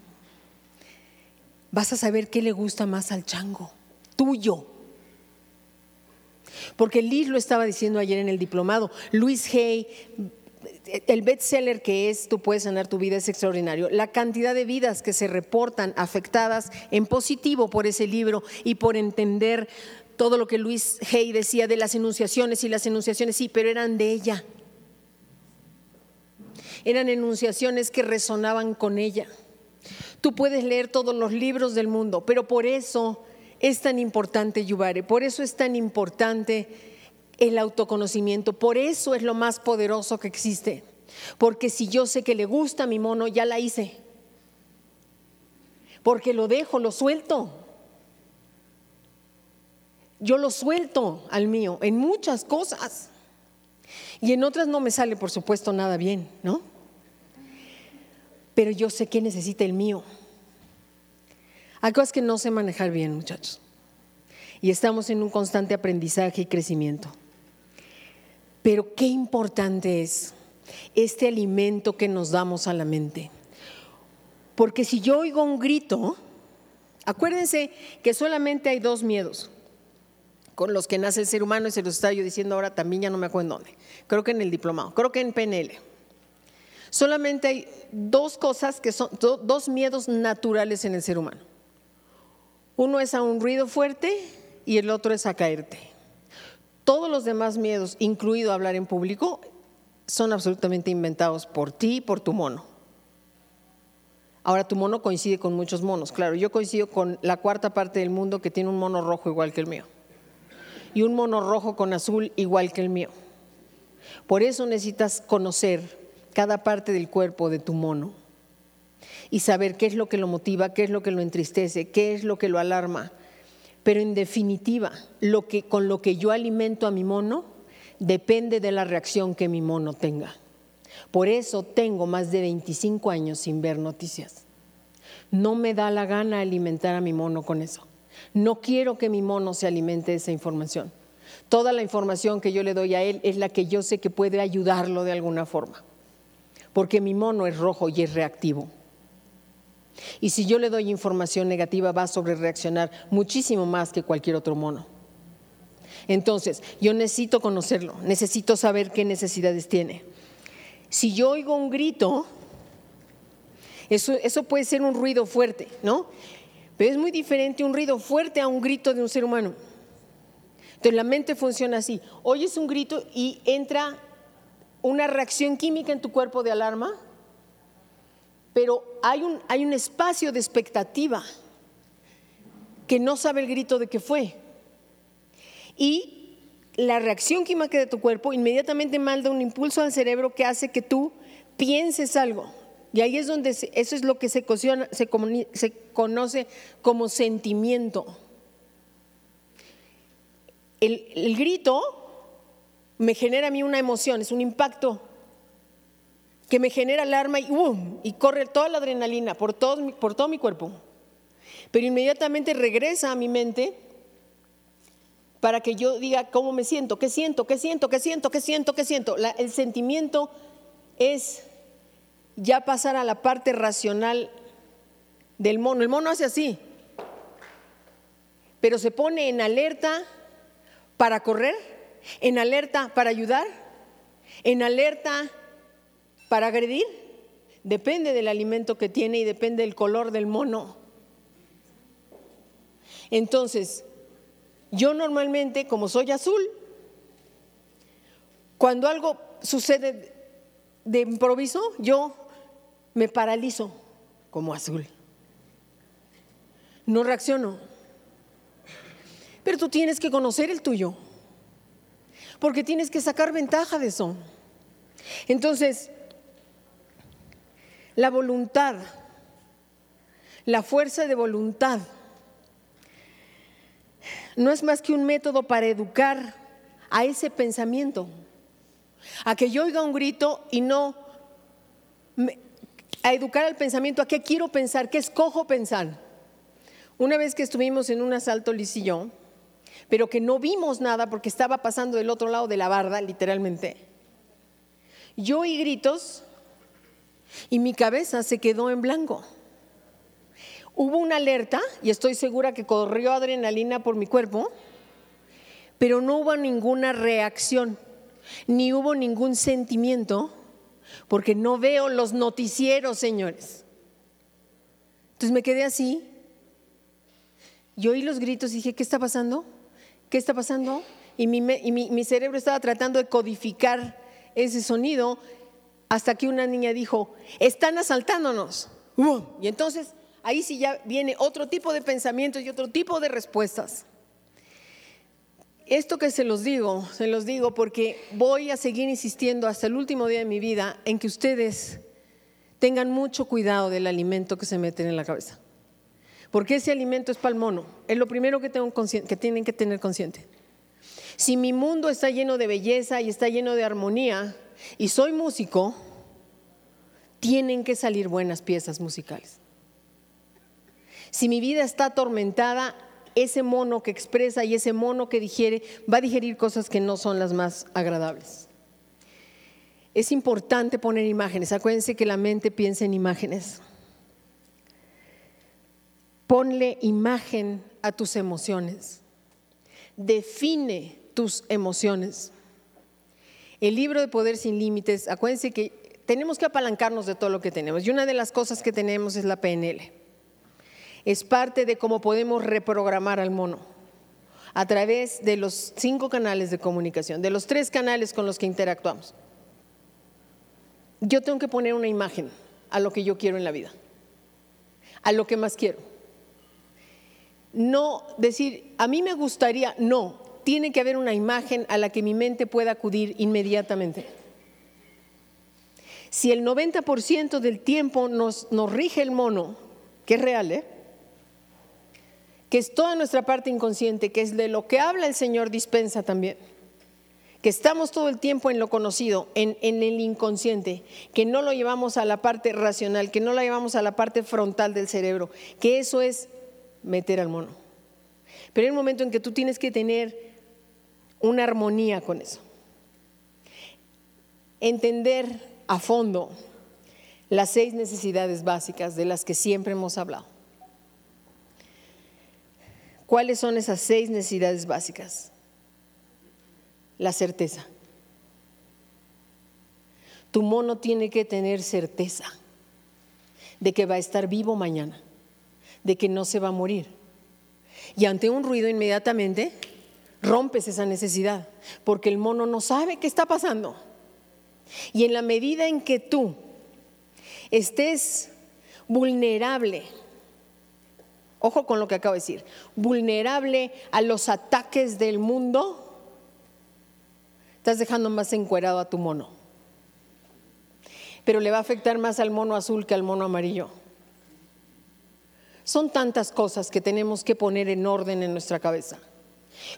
vas a saber qué le gusta más al chango, tuyo. Porque Liz lo estaba diciendo ayer en el diplomado, Luis Hay, el bestseller que es Tú puedes sanar tu vida es extraordinario. La cantidad de vidas que se reportan afectadas en positivo por ese libro y por entender todo lo que Luis Hay decía de las enunciaciones y las enunciaciones, sí, pero eran de ella. Eran enunciaciones que resonaban con ella. Tú puedes leer todos los libros del mundo, pero por eso es tan importante Yubare, por eso es tan importante el autoconocimiento, por eso es lo más poderoso que existe. Porque si yo sé que le gusta a mi mono, ya la hice. Porque lo dejo, lo suelto. Yo lo suelto al mío en muchas cosas. Y en otras no me sale, por supuesto, nada bien, ¿no? Pero yo sé que necesita el mío. Hay cosas que no sé manejar bien, muchachos. Y estamos en un constante aprendizaje y crecimiento. Pero qué importante es este alimento que nos damos a la mente. Porque si yo oigo un grito, acuérdense que solamente hay dos miedos con los que nace el ser humano y se los estaba yo diciendo ahora también, ya no me acuerdo en dónde. Creo que en el diplomado, creo que en PNL. Solamente hay dos cosas que son dos miedos naturales en el ser humano. Uno es a un ruido fuerte y el otro es a caerte. Todos los demás miedos, incluido hablar en público, son absolutamente inventados por ti y por tu mono. Ahora tu mono coincide con muchos monos, claro, yo coincido con la cuarta parte del mundo que tiene un mono rojo igual que el mío y un mono rojo con azul igual que el mío. Por eso necesitas conocer cada parte del cuerpo de tu mono y saber qué es lo que lo motiva, qué es lo que lo entristece, qué es lo que lo alarma. Pero en definitiva, con lo que yo alimento a mi mono depende de la reacción que mi mono tenga. Por eso tengo más de 25 años sin ver noticias. No me da la gana alimentar a mi mono con eso. No quiero que mi mono se alimente de esa información. Toda la información que yo le doy a él es la que yo sé que puede ayudarlo de alguna forma. porque mi mono es rojo y es reactivo. Y si yo le doy información negativa, va a sobrereaccionar muchísimo más que cualquier otro mono. Entonces, yo necesito conocerlo, necesito saber qué necesidades tiene. Si yo oigo un grito, eso, eso puede ser un ruido fuerte, ¿no? Pero es muy diferente un ruido fuerte a un grito de un ser humano. Entonces la mente funciona así. Oyes un grito y entra una reacción química en tu cuerpo de alarma, pero hay un, hay un espacio de expectativa que no sabe el grito de qué fue. Y la reacción química de tu cuerpo inmediatamente manda un impulso al cerebro que hace que tú pienses algo. Y ahí es donde eso es lo que se, se, se conoce como sentimiento. El, el, grito me genera a mí una emoción, es un impacto que me genera alarma y, y corre toda la adrenalina por todo, por todo mi cuerpo. Pero inmediatamente regresa a mi mente para que yo diga cómo me siento, qué siento, qué siento, qué siento, qué siento, qué siento. el sentimiento es ya pasar a la parte racional del mono. El mono hace así, pero se pone en alerta para correr, en alerta para ayudar, en alerta para agredir. Depende del alimento que tiene y depende del color del mono. Entonces, yo normalmente, como soy azul, cuando algo sucede de improviso, yo me paralizo como azul. No reacciono. Pero tú tienes que conocer el tuyo, porque tienes que sacar ventaja de eso. Entonces, la voluntad, la fuerza de voluntad, no es más que un método para educar a ese pensamiento, a que yo oiga un grito y no, a educar al pensamiento, a qué quiero pensar, qué escojo pensar. Una vez que estuvimos en un asalto Liz y yo, pero que no vimos nada porque estaba pasando del otro lado de la barda, literalmente, yo oí gritos y mi cabeza se quedó en blanco. Hubo una alerta y estoy segura que corrió adrenalina por mi cuerpo, pero no hubo ninguna reacción, ni hubo ningún sentimiento, porque no veo los noticieros, señores. Entonces me quedé así. Yo oí los gritos y dije, ¿qué está pasando? ¿Qué está pasando? Y mi, y mi cerebro estaba tratando de codificar ese sonido hasta que una niña dijo, están asaltándonos. Y entonces ahí sí ya viene otro tipo de pensamientos y otro tipo de respuestas. Esto que se los digo, se los digo porque voy a seguir insistiendo hasta el último día de mi vida en que ustedes tengan mucho cuidado del alimento que se meten en la cabeza. Porque ese alimento es para el mono. Es lo primero que, tengo que tienen que tener consciente. Si mi mundo está lleno de belleza y está lleno de armonía y soy músico, tienen que salir buenas piezas musicales. Si mi vida está atormentada, ese mono que expresa y ese mono que digiere va a digerir cosas que no son las más agradables. Es importante poner imágenes. Acuérdense que la mente piensa en imágenes. Ponle imagen a tus emociones. Define tus emociones. El libro de Poder sin Límites, acuérdense que tenemos que apalancarnos de todo lo que tenemos. Y una de las cosas que tenemos es la PNL es parte de cómo podemos reprogramar al mono a través de los cinco canales de comunicación, de los tres canales con los que interactuamos. Yo tengo que poner una imagen a lo que yo quiero en la vida, a lo que más quiero. No decir, a mí me gustaría, no, tiene que haber una imagen a la que mi mente pueda acudir inmediatamente. Si el 90% del tiempo nos, rige el mono, que es real, ¿eh? que es toda nuestra parte inconsciente, que es de lo que habla el Señor dispensa también. Que estamos todo el tiempo en lo conocido, en, el inconsciente, que no lo llevamos a la parte racional, que no lo llevamos a la parte frontal del cerebro, que eso es meter al mono. Pero hay un momento en que tú tienes que tener una armonía con eso. Entender a fondo las seis necesidades básicas de las que siempre hemos hablado. ¿Cuáles son esas seis necesidades básicas? La certeza. Tu mono tiene que tener certeza de que va a estar vivo mañana, de que no se va a morir. Y ante un ruido inmediatamente rompes esa necesidad, porque el mono no sabe qué está pasando. Y en la medida en que tú estés vulnerable, ojo con lo que acabo de decir, vulnerable a los ataques del mundo, estás dejando más encuerado a tu mono. Pero le va a afectar más al mono azul que al mono amarillo. Son tantas cosas que tenemos que poner en orden en nuestra cabeza.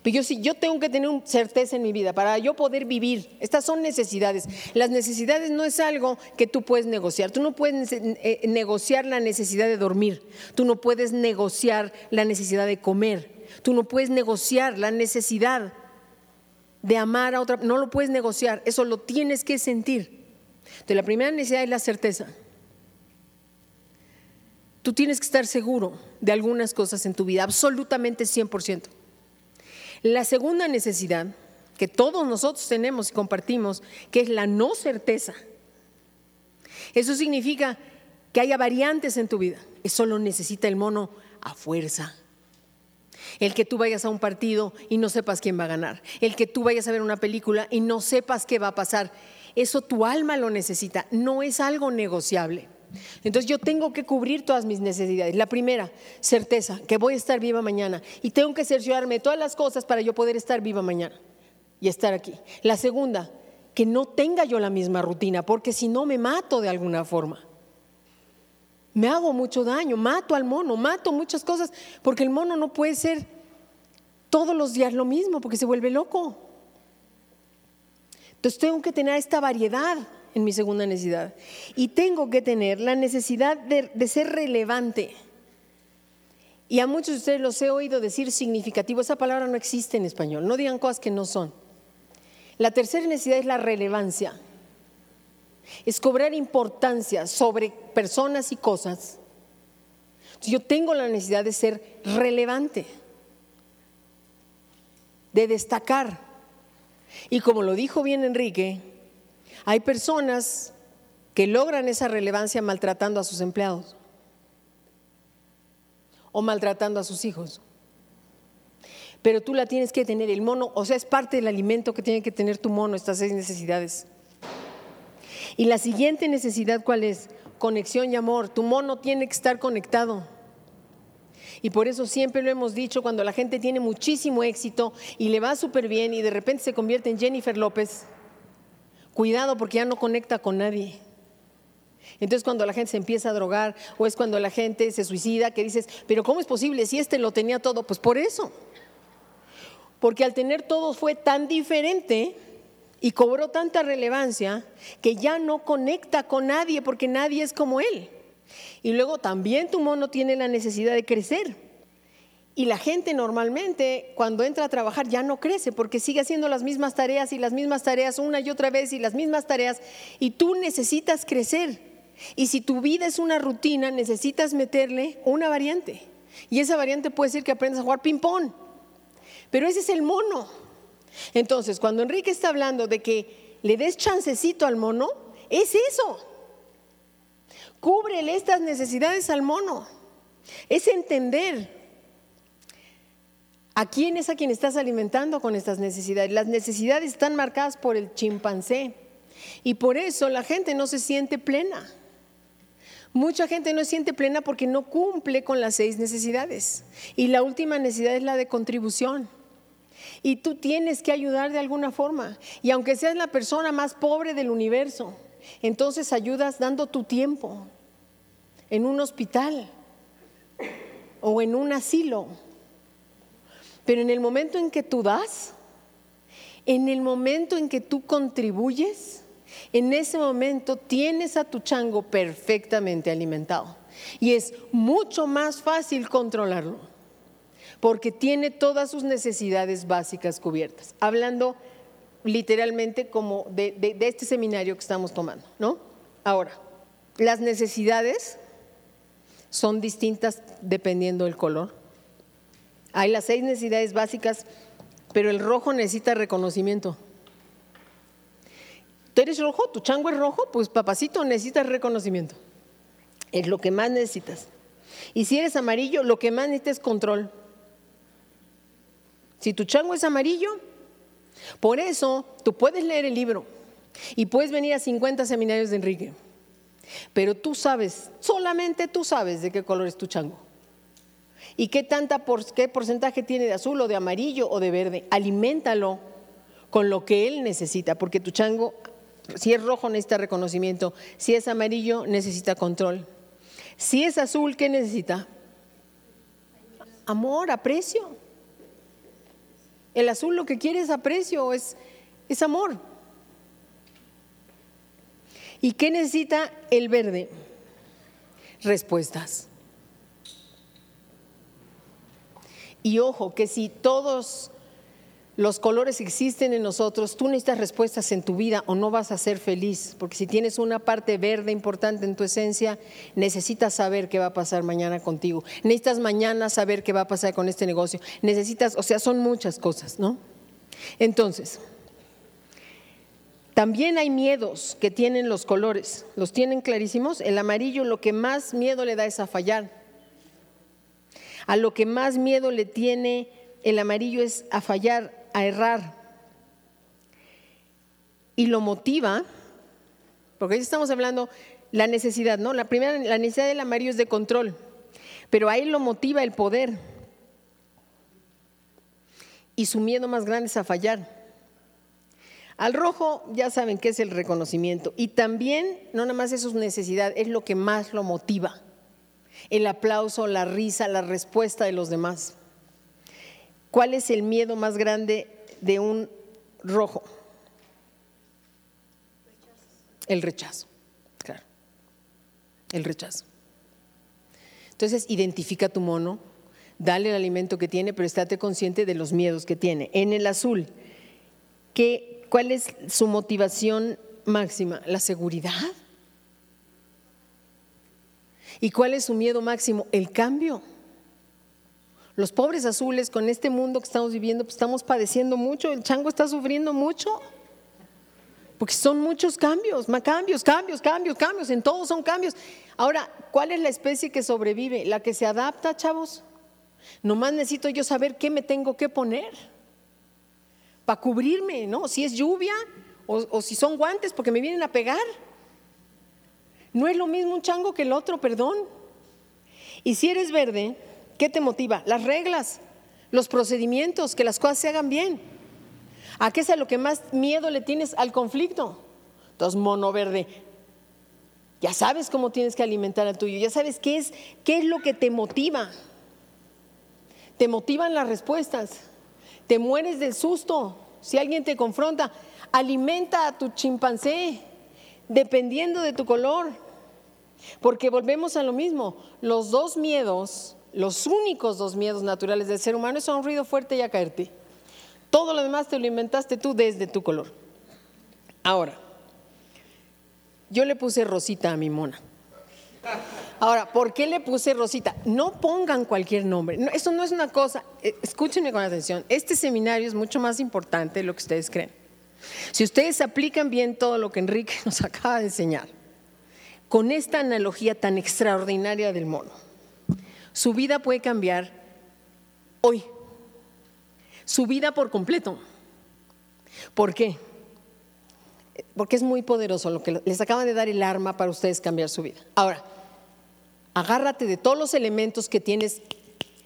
Pero yo sí, yo tengo que tener certeza en mi vida para yo poder vivir. Estas son necesidades. Las necesidades no es algo que tú puedes negociar. Tú no puedes eh, negociar la necesidad de dormir. Tú no puedes negociar la necesidad de comer. Tú no puedes negociar la necesidad de amar a otra. No lo puedes negociar. Eso lo tienes que sentir. Entonces, la primera necesidad es la certeza. Tú tienes que estar seguro de algunas cosas en tu vida, absolutamente 100%. La segunda necesidad que todos nosotros tenemos y compartimos, que es la no certeza. Eso significa que haya variantes en tu vida. Eso lo necesita el mono a fuerza. El que tú vayas a un partido y no sepas quién va a ganar. El que tú vayas a ver una película y no sepas qué va a pasar. Eso tu alma lo necesita. No es algo negociable. Entonces yo tengo que cubrir todas mis necesidades. La primera, certeza, que voy a estar viva mañana. Y tengo que cerciorarme todas las cosas para yo poder estar viva mañana y estar aquí. La segunda, que no tenga yo la misma rutina, porque si no me mato de alguna forma. Me hago mucho daño, mato al mono, mato muchas cosas, porque el mono no puede ser todos los días lo mismo, porque se vuelve loco. Entonces tengo que tener esta variedad en mi segunda necesidad. Y tengo que tener la necesidad de, ser relevante. Y a muchos de ustedes los he oído decir significativo. Esa palabra no existe en español. No digan cosas que no son. La tercera necesidad es la relevancia. Es cobrar importancia sobre personas y cosas. Yo tengo la necesidad de ser relevante, de destacar. Y como lo dijo bien Enrique, hay personas que logran esa relevancia maltratando a sus empleados o maltratando a sus hijos. Pero tú la tienes que tener, el mono, o sea, es parte del alimento que tiene que tener tu mono, estas seis necesidades. Y la siguiente necesidad, ¿cuál es? Conexión y amor. Tu mono tiene que estar conectado. Y por eso siempre lo hemos dicho, cuando la gente tiene muchísimo éxito y le va súper bien y de repente se convierte en Jennifer López, Cuidado porque ya no conecta con nadie. Entonces cuando la gente se empieza a drogar o es cuando la gente se suicida, que dices, pero ¿cómo es posible si este lo tenía todo? Pues por eso. Porque al tener todo fue tan diferente y cobró tanta relevancia que ya no conecta con nadie porque nadie es como él. Y luego también tu mono tiene la necesidad de crecer. Y la gente normalmente cuando entra a trabajar ya no crece porque sigue haciendo las mismas tareas y las mismas tareas una y otra vez y las mismas tareas y tú necesitas crecer. Y si tu vida es una rutina, necesitas meterle una variante. Y esa variante puede ser que aprendas a jugar ping-pong. Pero ese es el mono. Entonces, cuando Enrique está hablando de que le des chancecito al mono, es eso. Cúbrele estas necesidades al mono. Es entender ¿A quién es a quien estás alimentando con estas necesidades? Las necesidades están marcadas por el chimpancé y por eso la gente no se siente plena. Mucha gente no se siente plena porque no cumple con las seis necesidades. Y la última necesidad es la de contribución. Y tú tienes que ayudar de alguna forma. Y aunque seas la persona más pobre del universo, entonces ayudas dando tu tiempo en un hospital o en un asilo pero en el momento en que tú das, en el momento en que tú contribuyes, en ese momento tienes a tu chango perfectamente alimentado. Y es mucho más fácil controlarlo, porque tiene todas sus necesidades básicas cubiertas. Hablando literalmente como de, este seminario que estamos tomando, ¿no? Ahora, las necesidades son distintas dependiendo del color. Hay las seis necesidades básicas, pero el rojo necesita reconocimiento. Tú eres rojo, tu chango es rojo, pues papacito necesitas reconocimiento. Es lo que más necesitas. Y si eres amarillo, lo que más necesitas es control. Si tu chango es amarillo, por eso tú puedes leer el libro y puedes venir a 50 seminarios de Enrique. Pero tú sabes, solamente tú sabes de qué color es tu chango. ¿Y qué, tanta por, qué porcentaje tiene de azul o de amarillo o de verde? Aliméntalo con lo que él necesita, porque tu chango, si es rojo, necesita reconocimiento, si es amarillo, necesita control. Si es azul, ¿qué necesita? Amor, aprecio. El azul lo que quiere es aprecio, es, es amor. ¿Y qué necesita el verde? Respuestas. Y ojo, que si todos los colores existen en nosotros, tú necesitas respuestas en tu vida o no vas a ser feliz, porque si tienes una parte verde importante en tu esencia, necesitas saber qué va a pasar mañana contigo. Necesitas mañana saber qué va a pasar con este negocio. Necesitas, o sea, son muchas cosas, ¿no? Entonces, también hay miedos que tienen los colores, los tienen clarísimos. El amarillo lo que más miedo le da es a fallar. A lo que más miedo le tiene el amarillo es a fallar, a errar. Y lo motiva, porque ahí estamos hablando la necesidad, ¿no? La primera, la necesidad del amarillo es de control, pero ahí lo motiva el poder. Y su miedo más grande es a fallar. Al rojo ya saben que es el reconocimiento. Y también, no nada más es su necesidad, es lo que más lo motiva el aplauso, la risa, la respuesta de los demás. ¿Cuál es el miedo más grande de un rojo? El rechazo, claro. El rechazo. Entonces, identifica tu mono, dale el alimento que tiene, pero estate consciente de los miedos que tiene. En el azul, ¿qué, ¿cuál es su motivación máxima? La seguridad. ¿Y cuál es su miedo máximo? El cambio. Los pobres azules con este mundo que estamos viviendo, pues estamos padeciendo mucho, el chango está sufriendo mucho. Porque son muchos cambios, cambios, cambios, cambios, cambios, en todos son cambios. Ahora, ¿cuál es la especie que sobrevive? La que se adapta, chavos. Nomás necesito yo saber qué me tengo que poner para cubrirme, ¿no? Si es lluvia o, o si son guantes porque me vienen a pegar. No es lo mismo un chango que el otro, perdón. Y si eres verde, ¿qué te motiva? Las reglas, los procedimientos, que las cosas se hagan bien. ¿A qué es a lo que más miedo le tienes al conflicto? Entonces, mono verde, ya sabes cómo tienes que alimentar al tuyo, ya sabes qué es, qué es lo que te motiva. Te motivan las respuestas, te mueres del susto si alguien te confronta. Alimenta a tu chimpancé, dependiendo de tu color. Porque volvemos a lo mismo, los dos miedos, los únicos dos miedos naturales del ser humano son un ruido fuerte y a caerte. Todo lo demás te lo inventaste tú desde tu color. Ahora, yo le puse Rosita a mi mona. Ahora, ¿por qué le puse Rosita? No pongan cualquier nombre. No, eso no es una cosa. Eh, escúchenme con atención. Este seminario es mucho más importante de lo que ustedes creen. Si ustedes aplican bien todo lo que Enrique nos acaba de enseñar, con esta analogía tan extraordinaria del mono, su vida puede cambiar hoy, su vida por completo. ¿Por qué? Porque es muy poderoso lo que les acaba de dar el arma para ustedes cambiar su vida. Ahora, agárrate de todos los elementos que tienes.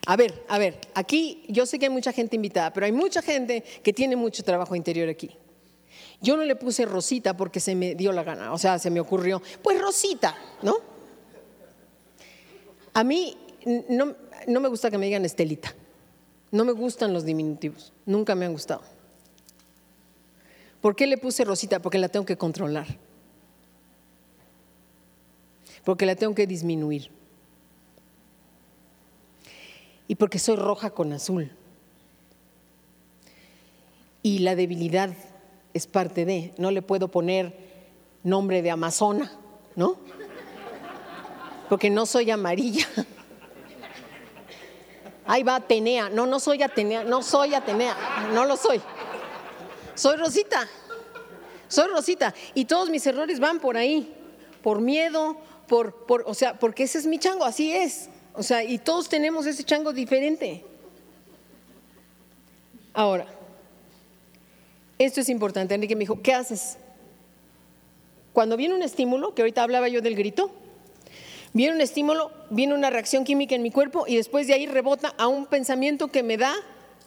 A ver, a ver, aquí yo sé que hay mucha gente invitada, pero hay mucha gente que tiene mucho trabajo interior aquí. Yo no le puse Rosita porque se me dio la gana, o sea, se me ocurrió, pues Rosita, ¿no? A mí no, no me gusta que me digan Estelita, no me gustan los diminutivos, nunca me han gustado. ¿Por qué le puse Rosita? Porque la tengo que controlar, porque la tengo que disminuir y porque soy roja con azul. Y la debilidad es parte de, no le puedo poner nombre de Amazona, ¿no? porque no soy amarilla. Ahí va Atenea. No, no soy Atenea, no soy Atenea, no lo soy. Soy Rosita. Soy Rosita. Y todos mis errores van por ahí, por miedo, por, por, o sea, porque ese es mi chango, así es. O sea, y todos tenemos ese chango diferente. Ahora, esto es importante. Enrique me dijo, ¿qué haces? Cuando viene un estímulo, que ahorita hablaba yo del grito, viene un estímulo, viene una reacción química en mi cuerpo y después de ahí rebota a un pensamiento que me da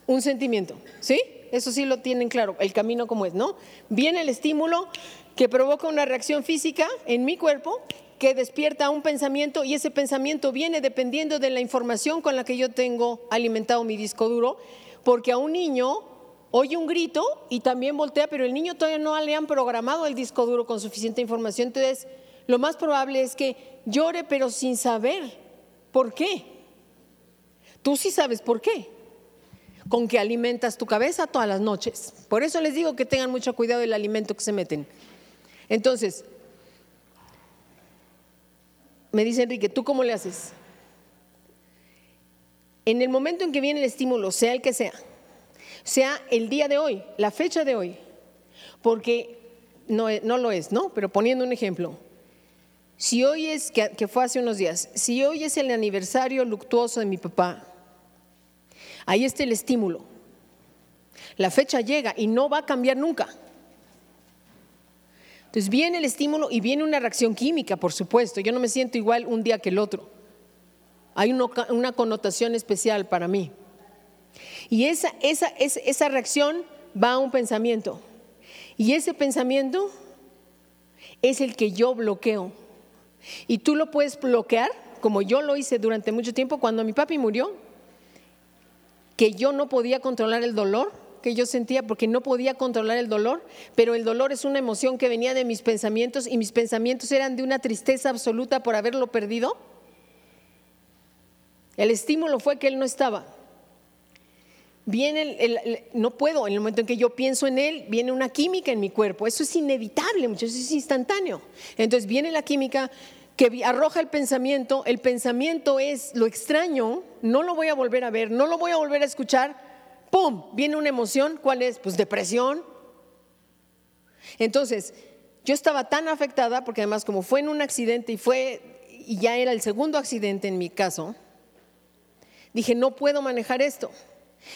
un sentimiento. ¿Sí? Eso sí lo tienen claro, el camino como es, ¿no? Viene el estímulo que provoca una reacción física en mi cuerpo que despierta un pensamiento y ese pensamiento viene dependiendo de la información con la que yo tengo alimentado mi disco duro, porque a un niño oye un grito y también voltea, pero el niño todavía no le han programado el disco duro con suficiente información, entonces lo más probable es que llore pero sin saber por qué. Tú sí sabes por qué. Con que alimentas tu cabeza todas las noches. Por eso les digo que tengan mucho cuidado del alimento que se meten. Entonces, me dice Enrique, ¿tú cómo le haces? En el momento en que viene el estímulo, sea el que sea, sea el día de hoy, la fecha de hoy, porque no, no lo es, ¿no? Pero poniendo un ejemplo, si hoy es, que, que fue hace unos días, si hoy es el aniversario luctuoso de mi papá, ahí está el estímulo. La fecha llega y no va a cambiar nunca. Entonces viene el estímulo y viene una reacción química, por supuesto. Yo no me siento igual un día que el otro. Hay una connotación especial para mí. Y esa, esa, esa reacción va a un pensamiento. Y ese pensamiento es el que yo bloqueo. Y tú lo puedes bloquear, como yo lo hice durante mucho tiempo, cuando mi papi murió, que yo no podía controlar el dolor que yo sentía porque no podía controlar el dolor, pero el dolor es una emoción que venía de mis pensamientos y mis pensamientos eran de una tristeza absoluta por haberlo perdido. El estímulo fue que él no estaba. Viene el, no puedo, en el momento en que yo pienso en él, viene una química en mi cuerpo. Eso es inevitable, muchachos, es instantáneo. Entonces viene la química que arroja el pensamiento. El pensamiento es lo extraño, no lo voy a volver a ver, no lo voy a volver a escuchar ¡pum! Viene una emoción, ¿cuál es? Pues depresión. Entonces, yo estaba tan afectada, porque además como fue en un accidente y fue, y ya era el segundo accidente en mi caso, dije, no puedo manejar esto.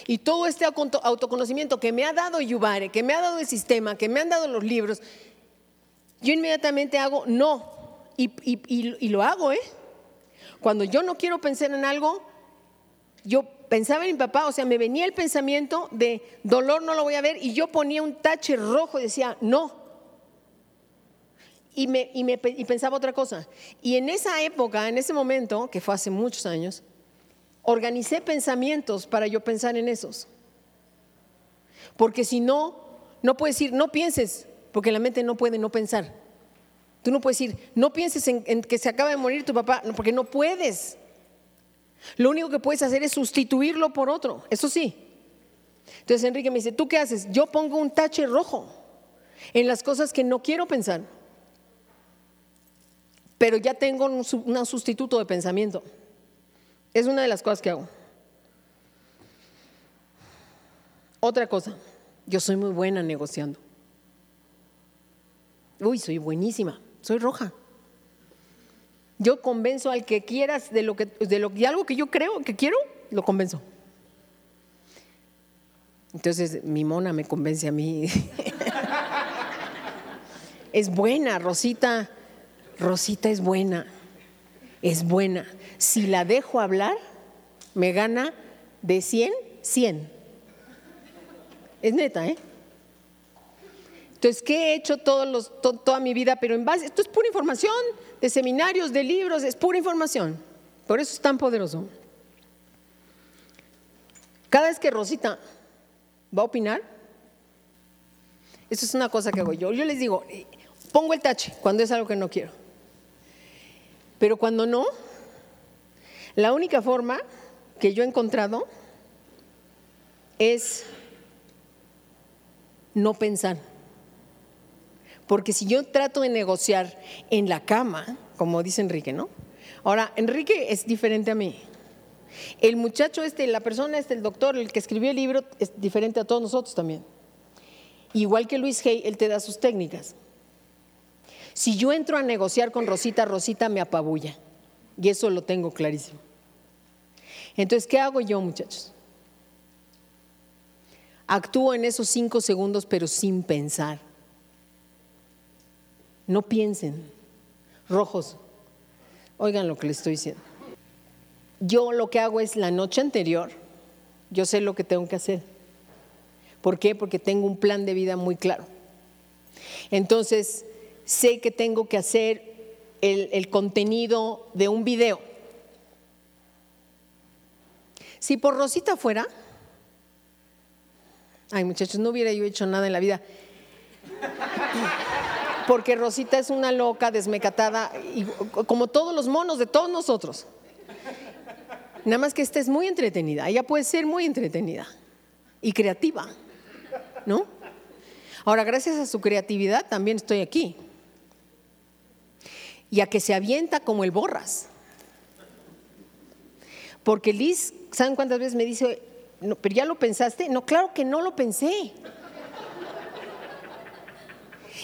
Y todo este autoconocimiento que me ha dado Yubare, que me ha dado el sistema, que me han dado los libros, yo inmediatamente hago no. Y, y lo hago, ¿eh? Cuando yo no quiero pensar en algo, yo pensaba en mi papá, o sea, me venía el pensamiento de dolor no lo voy a ver y yo ponía un tache rojo y decía, no. Y, me, y, me, y pensaba otra cosa. Y en esa época, en ese momento, que fue hace muchos años, organicé pensamientos para yo pensar en esos. Porque si no, no puedes decir, no pienses, porque la mente no puede no pensar. Tú no puedes decir, no pienses en, que se acaba de morir tu papá, porque no puedes. Lo único que puedes hacer es sustituirlo por otro, eso sí. Entonces Enrique me dice, ¿tú qué haces? Yo pongo un tache rojo en las cosas que no quiero pensar, pero ya tengo un, sustituto de pensamiento. Es una de las cosas que hago. Otra cosa, yo soy muy buena negociando. Uy, soy buenísima, soy roja. Yo convenzo al que quieras de lo que de lo algo que yo creo que quiero, lo convenzo. Entonces mi mona me convence a mí. es buena, Rosita. Rosita es buena. Es buena. Si la dejo hablar, me gana de 100, 100. Es neta, ¿eh? Entonces, ¿qué he hecho todos los, toda mi vida? Pero en base, esto es pura información de seminarios, de libros, es pura información. Por eso es tan poderoso. Cada vez que Rosita va a opinar, eso es una cosa que hago yo. Yo les digo, eh, pongo el tache cuando es algo que no quiero. Pero cuando no, la única forma que yo he encontrado es no pensar. Porque si yo trato de negociar en la cama, como dice Enrique, ¿no? Ahora, Enrique es diferente a mí. El muchacho este, la persona este, el doctor, el que escribió el libro, es diferente a todos nosotros también. Igual que Luis Hay, él te da sus técnicas. Si yo entro a negociar con Rosita, Rosita me apabulla. Y eso lo tengo clarísimo. Entonces, ¿qué hago yo, muchachos? Actúo en esos cinco segundos, pero sin pensar. No piensen. Rojos, oigan lo que les estoy diciendo. Yo lo que hago es la noche anterior, yo sé lo que tengo que hacer. ¿Por qué? Porque tengo un plan de vida muy claro. Entonces, sé que tengo que hacer el, contenido de un video. Si por Rosita fuera, ay muchachos, no hubiera yo hecho nada en la vida. Porque Rosita es una loca, desmecatada, y como todos los monos de todos nosotros. Nada más que esta es muy entretenida, ella puede ser muy entretenida y creativa, ¿no? Ahora, gracias a su creatividad también estoy aquí. Y a que se avienta como el borras. Porque Liz, ¿saben cuántas veces me dice, no, pero ya lo pensaste? No, claro que no lo pensé.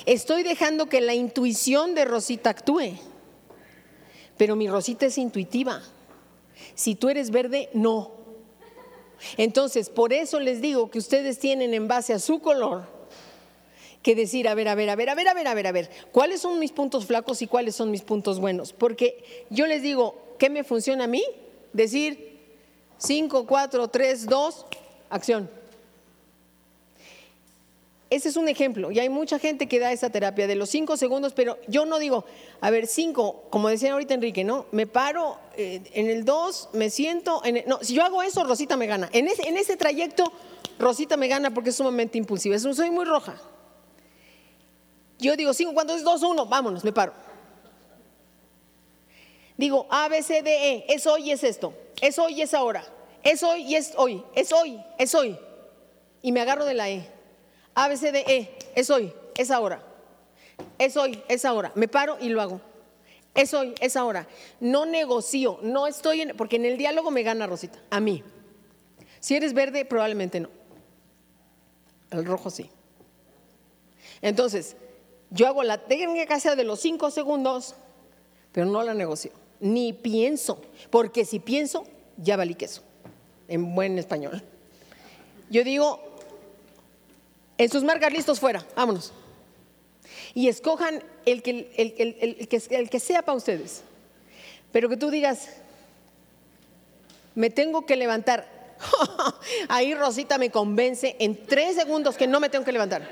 Estoy dejando que la intuición de Rosita actúe. Pero mi Rosita es intuitiva. Si tú eres verde, no. Entonces, por eso les digo que ustedes tienen en base a su color que decir, a ver, a ver, a ver, a ver, a ver, a ver, a ver, ¿cuáles son mis puntos flacos y cuáles son mis puntos buenos? Porque yo les digo, ¿qué me funciona a mí? Decir 5, 4, 3, 2, acción. Ese es un ejemplo y hay mucha gente que da esa terapia de los cinco segundos, pero yo no digo, a ver, cinco, como decía ahorita Enrique, ¿no? Me paro eh, en el dos, me siento, no, si yo hago eso, Rosita me gana. En ese, en ese trayecto, Rosita me gana porque es sumamente impulsiva, soy muy roja. Yo digo, cinco, cuando es dos, uno, vámonos, me paro. Digo, A, B, C, D, E, es hoy y es esto, es hoy y es ahora, es hoy y es hoy, es hoy, es hoy. Y me agarro de la E. A, B, C, D, E, es hoy, es ahora. Es hoy, es ahora. Me paro y lo hago. Es hoy, es ahora. No negocio, no estoy en, porque en el diálogo me gana Rosita, a mí. Si eres verde, probablemente no. El rojo sí. Entonces, yo hago la técnica casa de los cinco segundos, pero no la negocio, ni pienso, porque si pienso, ya valí queso, en buen español. Yo digo, en sus marcas listos fuera, vámonos. Y escojan el que, el- el- el que, el que sea para ustedes. Pero que tú digas, me tengo que levantar. Ahí Rosita me convence en tres segundos que no me tengo que levantar.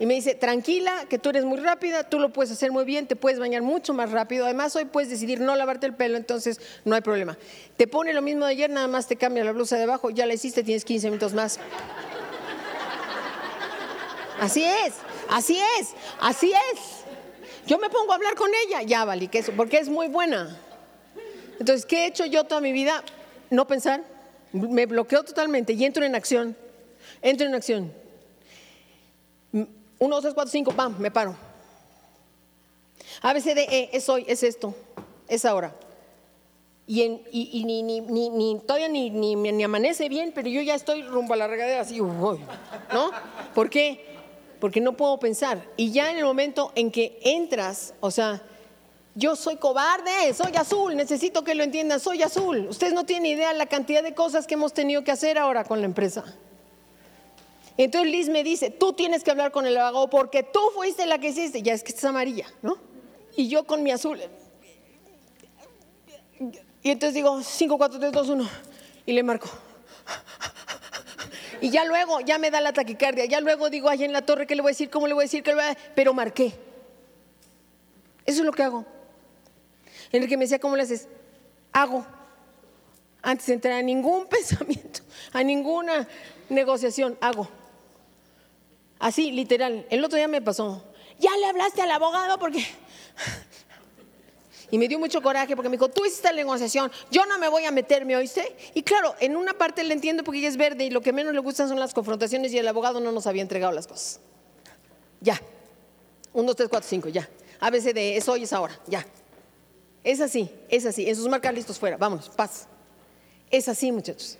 Y me dice, tranquila, que tú eres muy rápida, tú lo puedes hacer muy bien, te puedes bañar mucho más rápido. Además, hoy puedes decidir no lavarte el pelo, entonces no hay problema. Te pone lo mismo de ayer, nada más te cambia la blusa de abajo, ya la hiciste, tienes 15 minutos más. Así es, así es, así es. Yo me pongo a hablar con ella, ya valí que eso, porque es muy buena. Entonces, ¿qué he hecho yo toda mi vida? No pensar, me bloqueo totalmente y entro en acción. Entro en acción. Uno, dos, tres, cuatro, cinco, pam, me paro. A, E, es hoy, es esto, es ahora. Y, ni, ni- ni- ni- todavía ni amanece bien, pero yo ya estoy rumbo a la regadera así, uy, ¿no? ¿Por qué? Porque no puedo pensar. Y ya en el momento en que entras, o sea, yo soy cobarde, soy azul, necesito que lo entiendan, soy azul. Ustedes no tienen idea la cantidad de cosas que hemos tenido que hacer ahora con la empresa. Entonces Liz me dice, tú tienes que hablar con el abogado porque tú fuiste la que hiciste. Ya es que estás amarilla, ¿no? Y yo con mi azul. Y entonces digo, 5, 4, 3, 2, 1. Y le marco. Y ya luego, ya me da la taquicardia. Ya luego digo, ay, en la torre, ¿qué le voy a decir? ¿Cómo le voy a decir? ¿Qué le voy a-?" Pero marqué. Eso es lo que hago. Enrique me decía, ¿cómo le haces? Hago. Antes de entrar a ningún pensamiento, a ninguna negociación, hago. Así, literal. El otro día me pasó. Ya le hablaste al abogado porque. Y me dio mucho coraje porque me dijo, tú hiciste la negociación, yo no me voy a meter, ¿me oíste? Y claro, en una parte le entiendo porque ella es verde y lo que menos le gustan son las confrontaciones y el abogado no nos había entregado las cosas. Ya. Un, dos, tres, cuatro, cinco, ya. A de es hoy, es ahora, ya. Es así, es así. En sus marcas listos fuera, vámonos, paz. Es así, muchachos.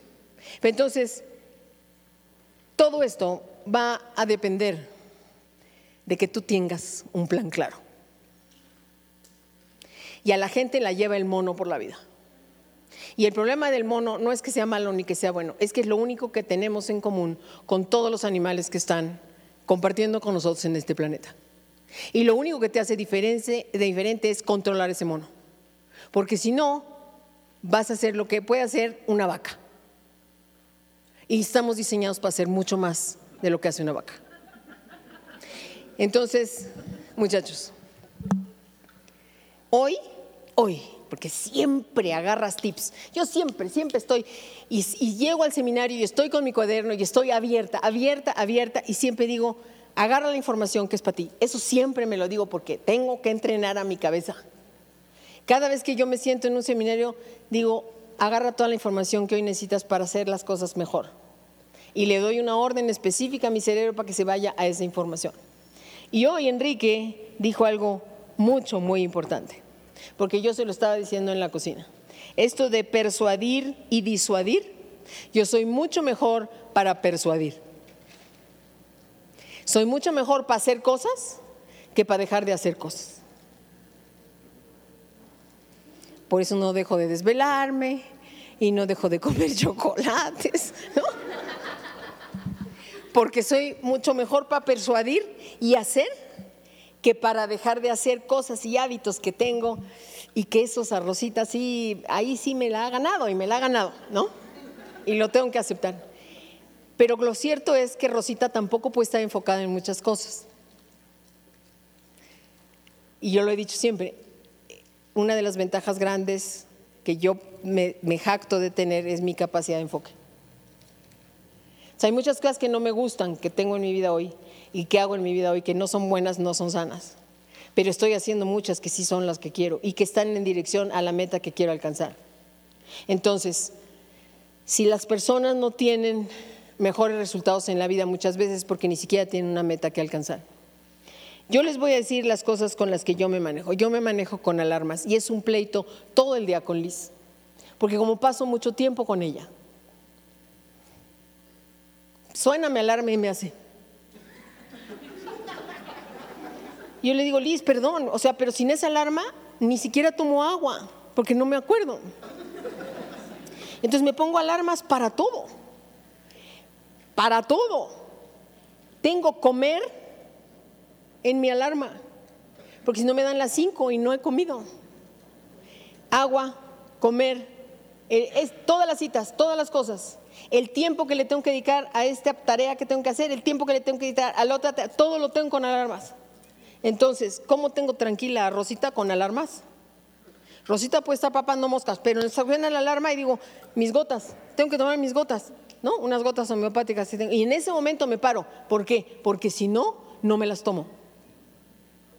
Entonces, todo esto va a depender de que tú tengas un plan claro. Y a la gente la lleva el mono por la vida. Y el problema del mono no es que sea malo ni que sea bueno, es que es lo único que tenemos en común con todos los animales que están compartiendo con nosotros en este planeta. Y lo único que te hace diferente, diferente es controlar ese mono. Porque si no, vas a hacer lo que puede hacer una vaca. Y estamos diseñados para hacer mucho más de lo que hace una vaca. Entonces, muchachos, hoy, hoy, porque siempre agarras tips, yo siempre, siempre estoy, y, llego al seminario y estoy con mi cuaderno y estoy abierta, abierta, abierta, y siempre digo, agarra la información que es para ti. Eso siempre me lo digo porque tengo que entrenar a mi cabeza. Cada vez que yo me siento en un seminario, digo, agarra toda la información que hoy necesitas para hacer las cosas mejor. Y le doy una orden específica a mi cerebro para que se vaya a esa información. Y hoy Enrique dijo algo mucho, muy importante, porque yo se lo estaba diciendo en la cocina. Esto de persuadir y disuadir, yo soy mucho mejor para persuadir. Soy mucho mejor para hacer cosas que para dejar de hacer cosas. Por eso no dejo de desvelarme y no dejo de comer chocolates. Porque soy mucho mejor para persuadir y hacer que para dejar de hacer cosas y hábitos que tengo y que esos arrocitas sí, ahí sí me la ha ganado y me la ha ganado, ¿no? Y lo tengo que aceptar. Pero lo cierto es que Rosita tampoco puede estar enfocada en muchas cosas. Y yo lo he dicho siempre, una de las ventajas grandes que yo me, jacto de tener es mi capacidad de enfoque. Hay muchas cosas que no me gustan, que tengo en mi vida hoy y que hago en mi vida hoy, que no son buenas, no son sanas. Pero estoy haciendo muchas que sí son las que quiero y que están en dirección a la meta que quiero alcanzar. Entonces, si las personas no tienen mejores resultados en la vida muchas veces porque ni siquiera tienen una meta que alcanzar. Yo les voy a decir las cosas con las que yo me manejo. Yo me manejo con alarmas y es un pleito todo el día con Liz, porque como paso mucho tiempo con ella, suena mi alarma y me hace. Yo le digo, Liz, perdón, o sea, pero sin esa alarma ni siquiera tomo agua, porque no me acuerdo. Entonces me pongo alarmas para todo para todo. Tengo comer en mi alarma, porque si no me dan las cinco y no he comido. Agua, comer, eh, es, todas las citas, todas las cosas. El tiempo que le tengo que dedicar a esta tarea que tengo que hacer, el tiempo que le tengo que dedicar a la otra, todo lo tengo con alarmas. Entonces, ¿cómo tengo tranquila a Rosita con alarmas? Rosita puede estar papando moscas, pero suena la alarma y digo, mis gotas, tengo que tomar mis gotas. ¿no? Unas gotas homeopáticas. Y en ese momento me paro. ¿Por qué? Porque si no, no me las tomo.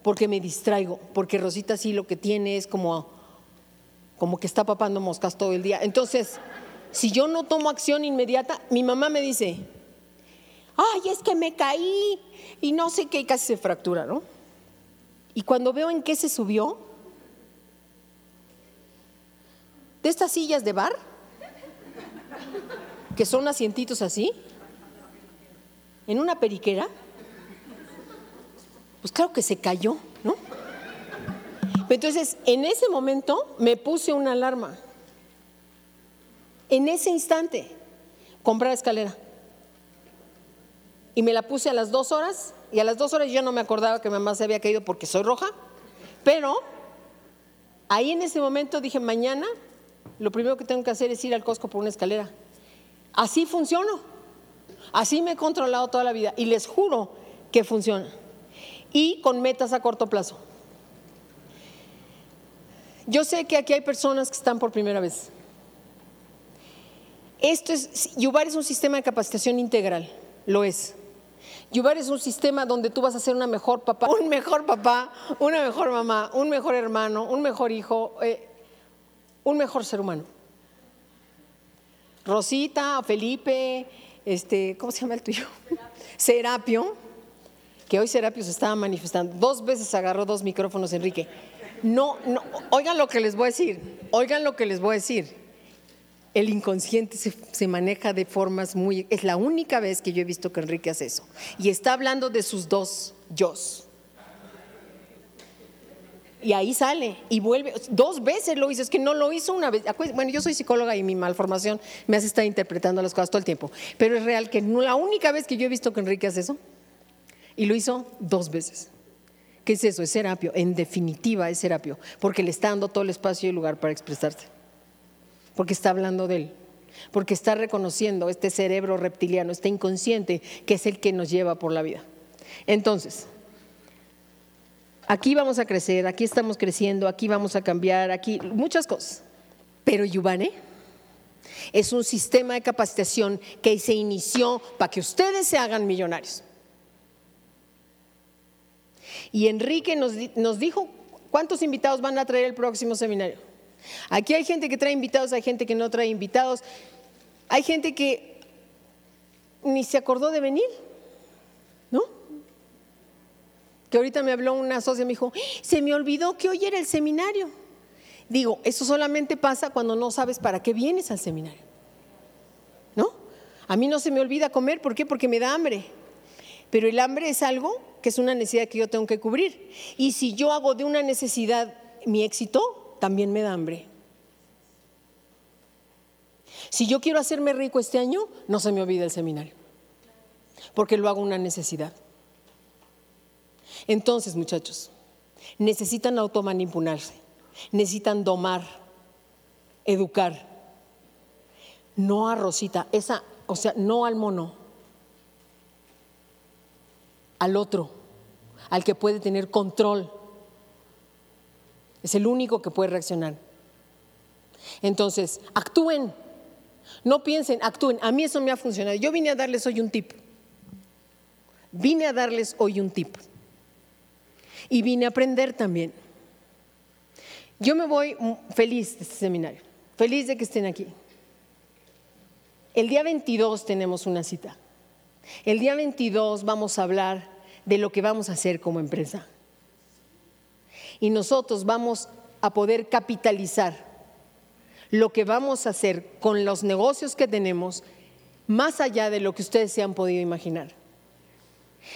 Porque me distraigo. Porque Rosita sí lo que tiene es como, como que está papando moscas todo el día. Entonces, si yo no tomo acción inmediata, mi mamá me dice, ay, es que me caí y no sé qué, y casi se fractura, ¿no? Y cuando veo en qué se subió, de estas sillas de bar, que son asientitos así, en una periquera, pues claro que se cayó, ¿no? Entonces, en ese momento me puse una alarma. En ese instante, comprar escalera. Y me la puse a las dos horas, y a las dos horas yo no me acordaba que mamá se había caído porque soy roja, pero ahí en ese momento dije, mañana lo primero que tengo que hacer es ir al Costco por una escalera. Así funciono. Así me he controlado toda la vida y les juro que funciona. Y con metas a corto plazo. Yo sé que aquí hay personas que están por primera vez. Esto es, Yubar es un sistema de capacitación integral, lo es. Yubar es un sistema donde tú vas a ser una mejor papá, un mejor papá, una mejor mamá, un mejor hermano, un mejor hijo, eh, un mejor ser humano. Rosita, Felipe, este, ¿cómo se llama el tuyo? Serapio, que hoy Serapio se estaba manifestando. Dos veces agarró dos micrófonos, Enrique. No, no, oigan lo que les voy a decir, oigan lo que les voy a decir. El inconsciente se, maneja de formas muy... Es la única vez que yo he visto que Enrique hace eso. Y está hablando de sus dos yos. Y ahí sale y vuelve. Dos veces lo hizo, es que no lo hizo una vez. Bueno, yo soy psicóloga y mi malformación me hace estar interpretando las cosas todo el tiempo. Pero es real que la única vez que yo he visto que Enrique hace eso, y lo hizo dos veces. ¿Qué es eso? Es serapio. En definitiva es serapio, porque le está dando todo el espacio y el lugar para expresarse. Porque está hablando de él. Porque está reconociendo este cerebro reptiliano, este inconsciente, que es el que nos lleva por la vida. Entonces, aquí vamos a crecer, aquí estamos creciendo, aquí vamos a cambiar, aquí muchas cosas. Pero Yubane es un sistema de capacitación que se inició para que ustedes se hagan millonarios. Y Enrique nos, nos dijo cuántos invitados van a traer el próximo seminario. Aquí hay gente que trae invitados, hay gente que no trae invitados, hay gente que ni se acordó de venir, ¿no? Que ahorita me habló una socia y me dijo, se me olvidó que hoy era el seminario. Digo, eso solamente pasa cuando no sabes para qué vienes al seminario. ¿No? A mí no se me olvida comer, ¿por qué? Porque me da hambre. Pero el hambre es algo que es una necesidad que yo tengo que cubrir. Y si yo hago de una necesidad mi éxito, también me da hambre. Si yo quiero hacerme rico este año, no se me olvida el seminario, porque lo hago una necesidad. Entonces, muchachos, necesitan automanipularse, necesitan domar, educar. No a Rosita, esa, o sea, no al mono, al otro, al que puede tener control. Es el único que puede reaccionar. Entonces, actúen. No piensen, actúen. A mí eso me ha funcionado. Yo vine a darles hoy un tip. Vine a darles hoy un tip. Y vine a aprender también. Yo me voy mm, feliz de este seminario, feliz de que estén aquí. El día 22 tenemos una cita. El día 22 vamos a hablar de lo que vamos a hacer como empresa. Y nosotros vamos a poder capitalizar lo que vamos a hacer con los negocios que tenemos más allá de lo que ustedes se han podido imaginar.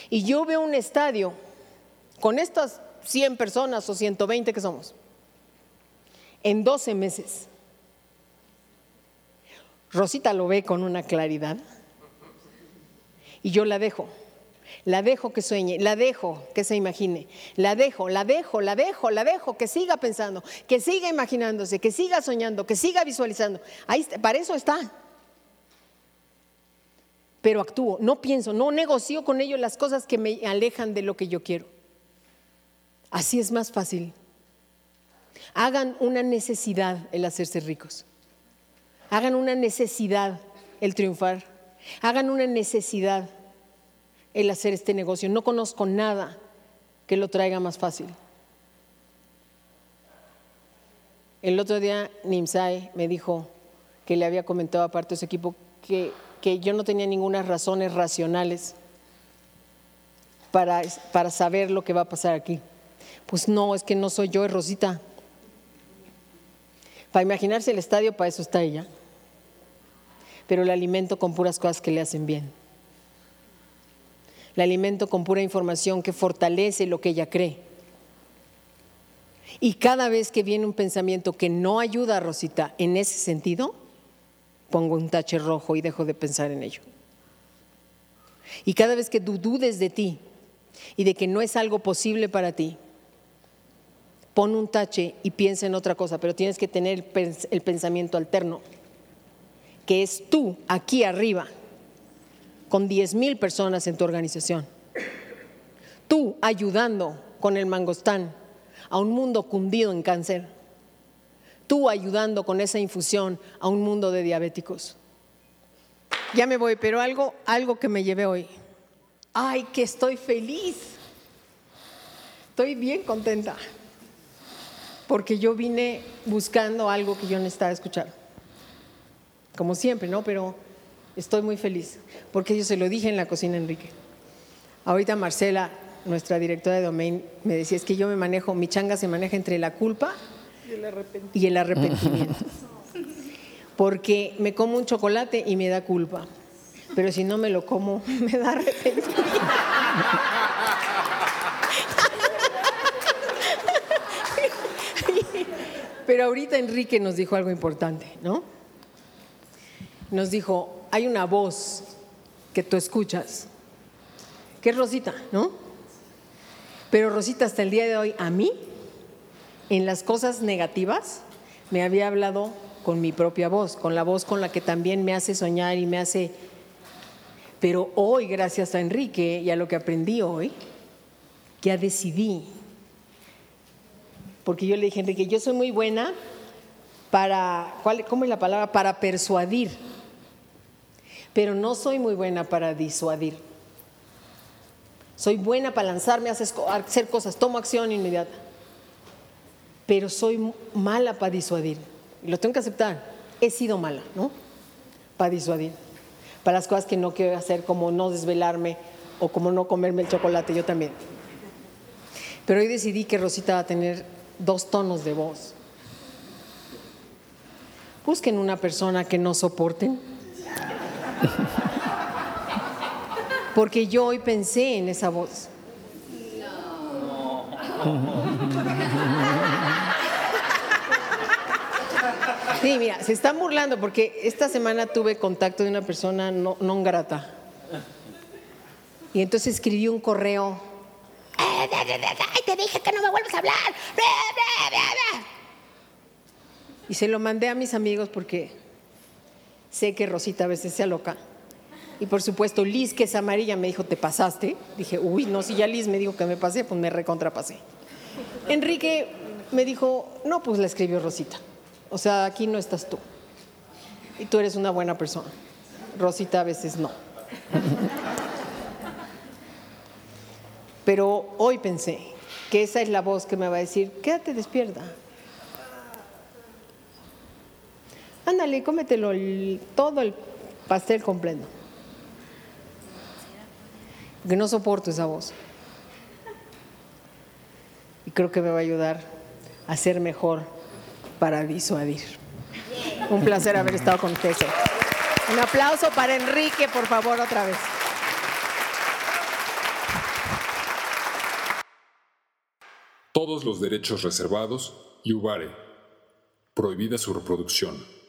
Y yo veo un estadio con estas 100 personas o 120 que somos, en 12 meses. Rosita lo ve con una claridad y yo la dejo. La dejo que sueñe, la dejo que se imagine, la dejo, la dejo, la dejo, la dejo que siga pensando, que siga imaginándose, que siga soñando, que siga visualizando. Ahí, para eso está. Pero actúo, no pienso, no negocio con ellos las cosas que me alejan de lo que yo quiero. Así es más fácil. Hagan una necesidad el hacerse ricos. Hagan una necesidad el triunfar. Hagan una necesidad el hacer este negocio. No conozco nada que lo traiga más fácil. El otro día Nimsai me dijo que le había comentado aparte de su equipo que, que yo no tenía ninguna razones racionales para, para saber lo que va a pasar aquí. Pues no, es que no soy yo, es Rosita. Para imaginarse el estadio, para eso está ella. Pero la alimento con puras cosas que le hacen bien. La alimento con pura información que fortalece lo que ella cree. Y cada vez que viene un pensamiento que no ayuda a Rosita en ese sentido, pongo un tache rojo y dejo de pensar en ello. Y cada vez que dudes de ti y de que no es algo posible para ti, pon un tache y piensa en otra cosa, pero tienes que tener el pensamiento alterno, que es tú aquí arriba, con 10 mil personas en tu organización. Tú ayudando con el mangostán a un mundo cundido en cáncer. Tú ayudando con esa infusión a un mundo de diabéticos. Ya me voy, pero algo, algo que me llevé hoy. Ay, que estoy feliz. Estoy bien contenta. Porque yo vine buscando algo que yo necesitaba escuchar. Como siempre, ¿no? Pero estoy muy feliz. Porque yo se lo dije en la cocina, Enrique. Ahorita Marcela nuestra directora de domain, me decía, es que yo me manejo, mi changa se maneja entre la culpa y el arrepentimiento. Porque me como un chocolate y me da culpa, pero si no me lo como, me da arrepentimiento. Pero ahorita Enrique nos dijo algo importante, ¿no? Nos dijo, hay una voz que tú escuchas, que es Rosita, ¿no? Pero Rosita hasta el día de hoy, a mí, en las cosas negativas, me había hablado con mi propia voz, con la voz con la que también me hace soñar y me hace... Pero hoy, gracias a Enrique y a lo que aprendí hoy, ya decidí porque yo le dije, Enrique, yo soy muy buena para, ¿cuál, ¿cómo es la palabra? Para persuadir, pero no soy muy buena para disuadir. Soy buena para lanzarme a hacer cosas, tomo acción inmediata, pero soy mala para disuadir. Y lo tengo que aceptar, he sido mala, ¿no? Para disuadir. Para las cosas que no quiero hacer, como no desvelarme o como no comerme el chocolate, yo también. Pero hoy decidí que Rosita va a tener dos tonos de voz. Busquen una persona que no soporten. Porque yo hoy pensé en esa voz. Sí, mira, se están burlando porque esta semana tuve contacto de una persona no, no grata. Y entonces escribí un correo Ay, te dije que no me vuelvas a hablar. Y se lo mandé a mis amigos porque sé que Rosita a veces se loca. Y por supuesto, Liz, que es amarilla, me dijo, ¿te pasaste? Dije, uy, no, si ya Liz me dijo que me pasé, pues me recontrapasé. Enrique me dijo, no, pues la escribió Rosita. O sea, aquí no estás tú. Y tú eres una buena persona. Rosita a veces no. Pero hoy pensé que esa es la voz que me va a decir, quédate despierta. Ándale, cómetelo todo el pastel completo. Que no soporto esa voz. Y creo que me va a ayudar a ser mejor para disuadir. Un placer haber estado con ustedes. Un aplauso para Enrique, por favor, otra vez. Todos los derechos reservados y Ubare. Prohibida su reproducción.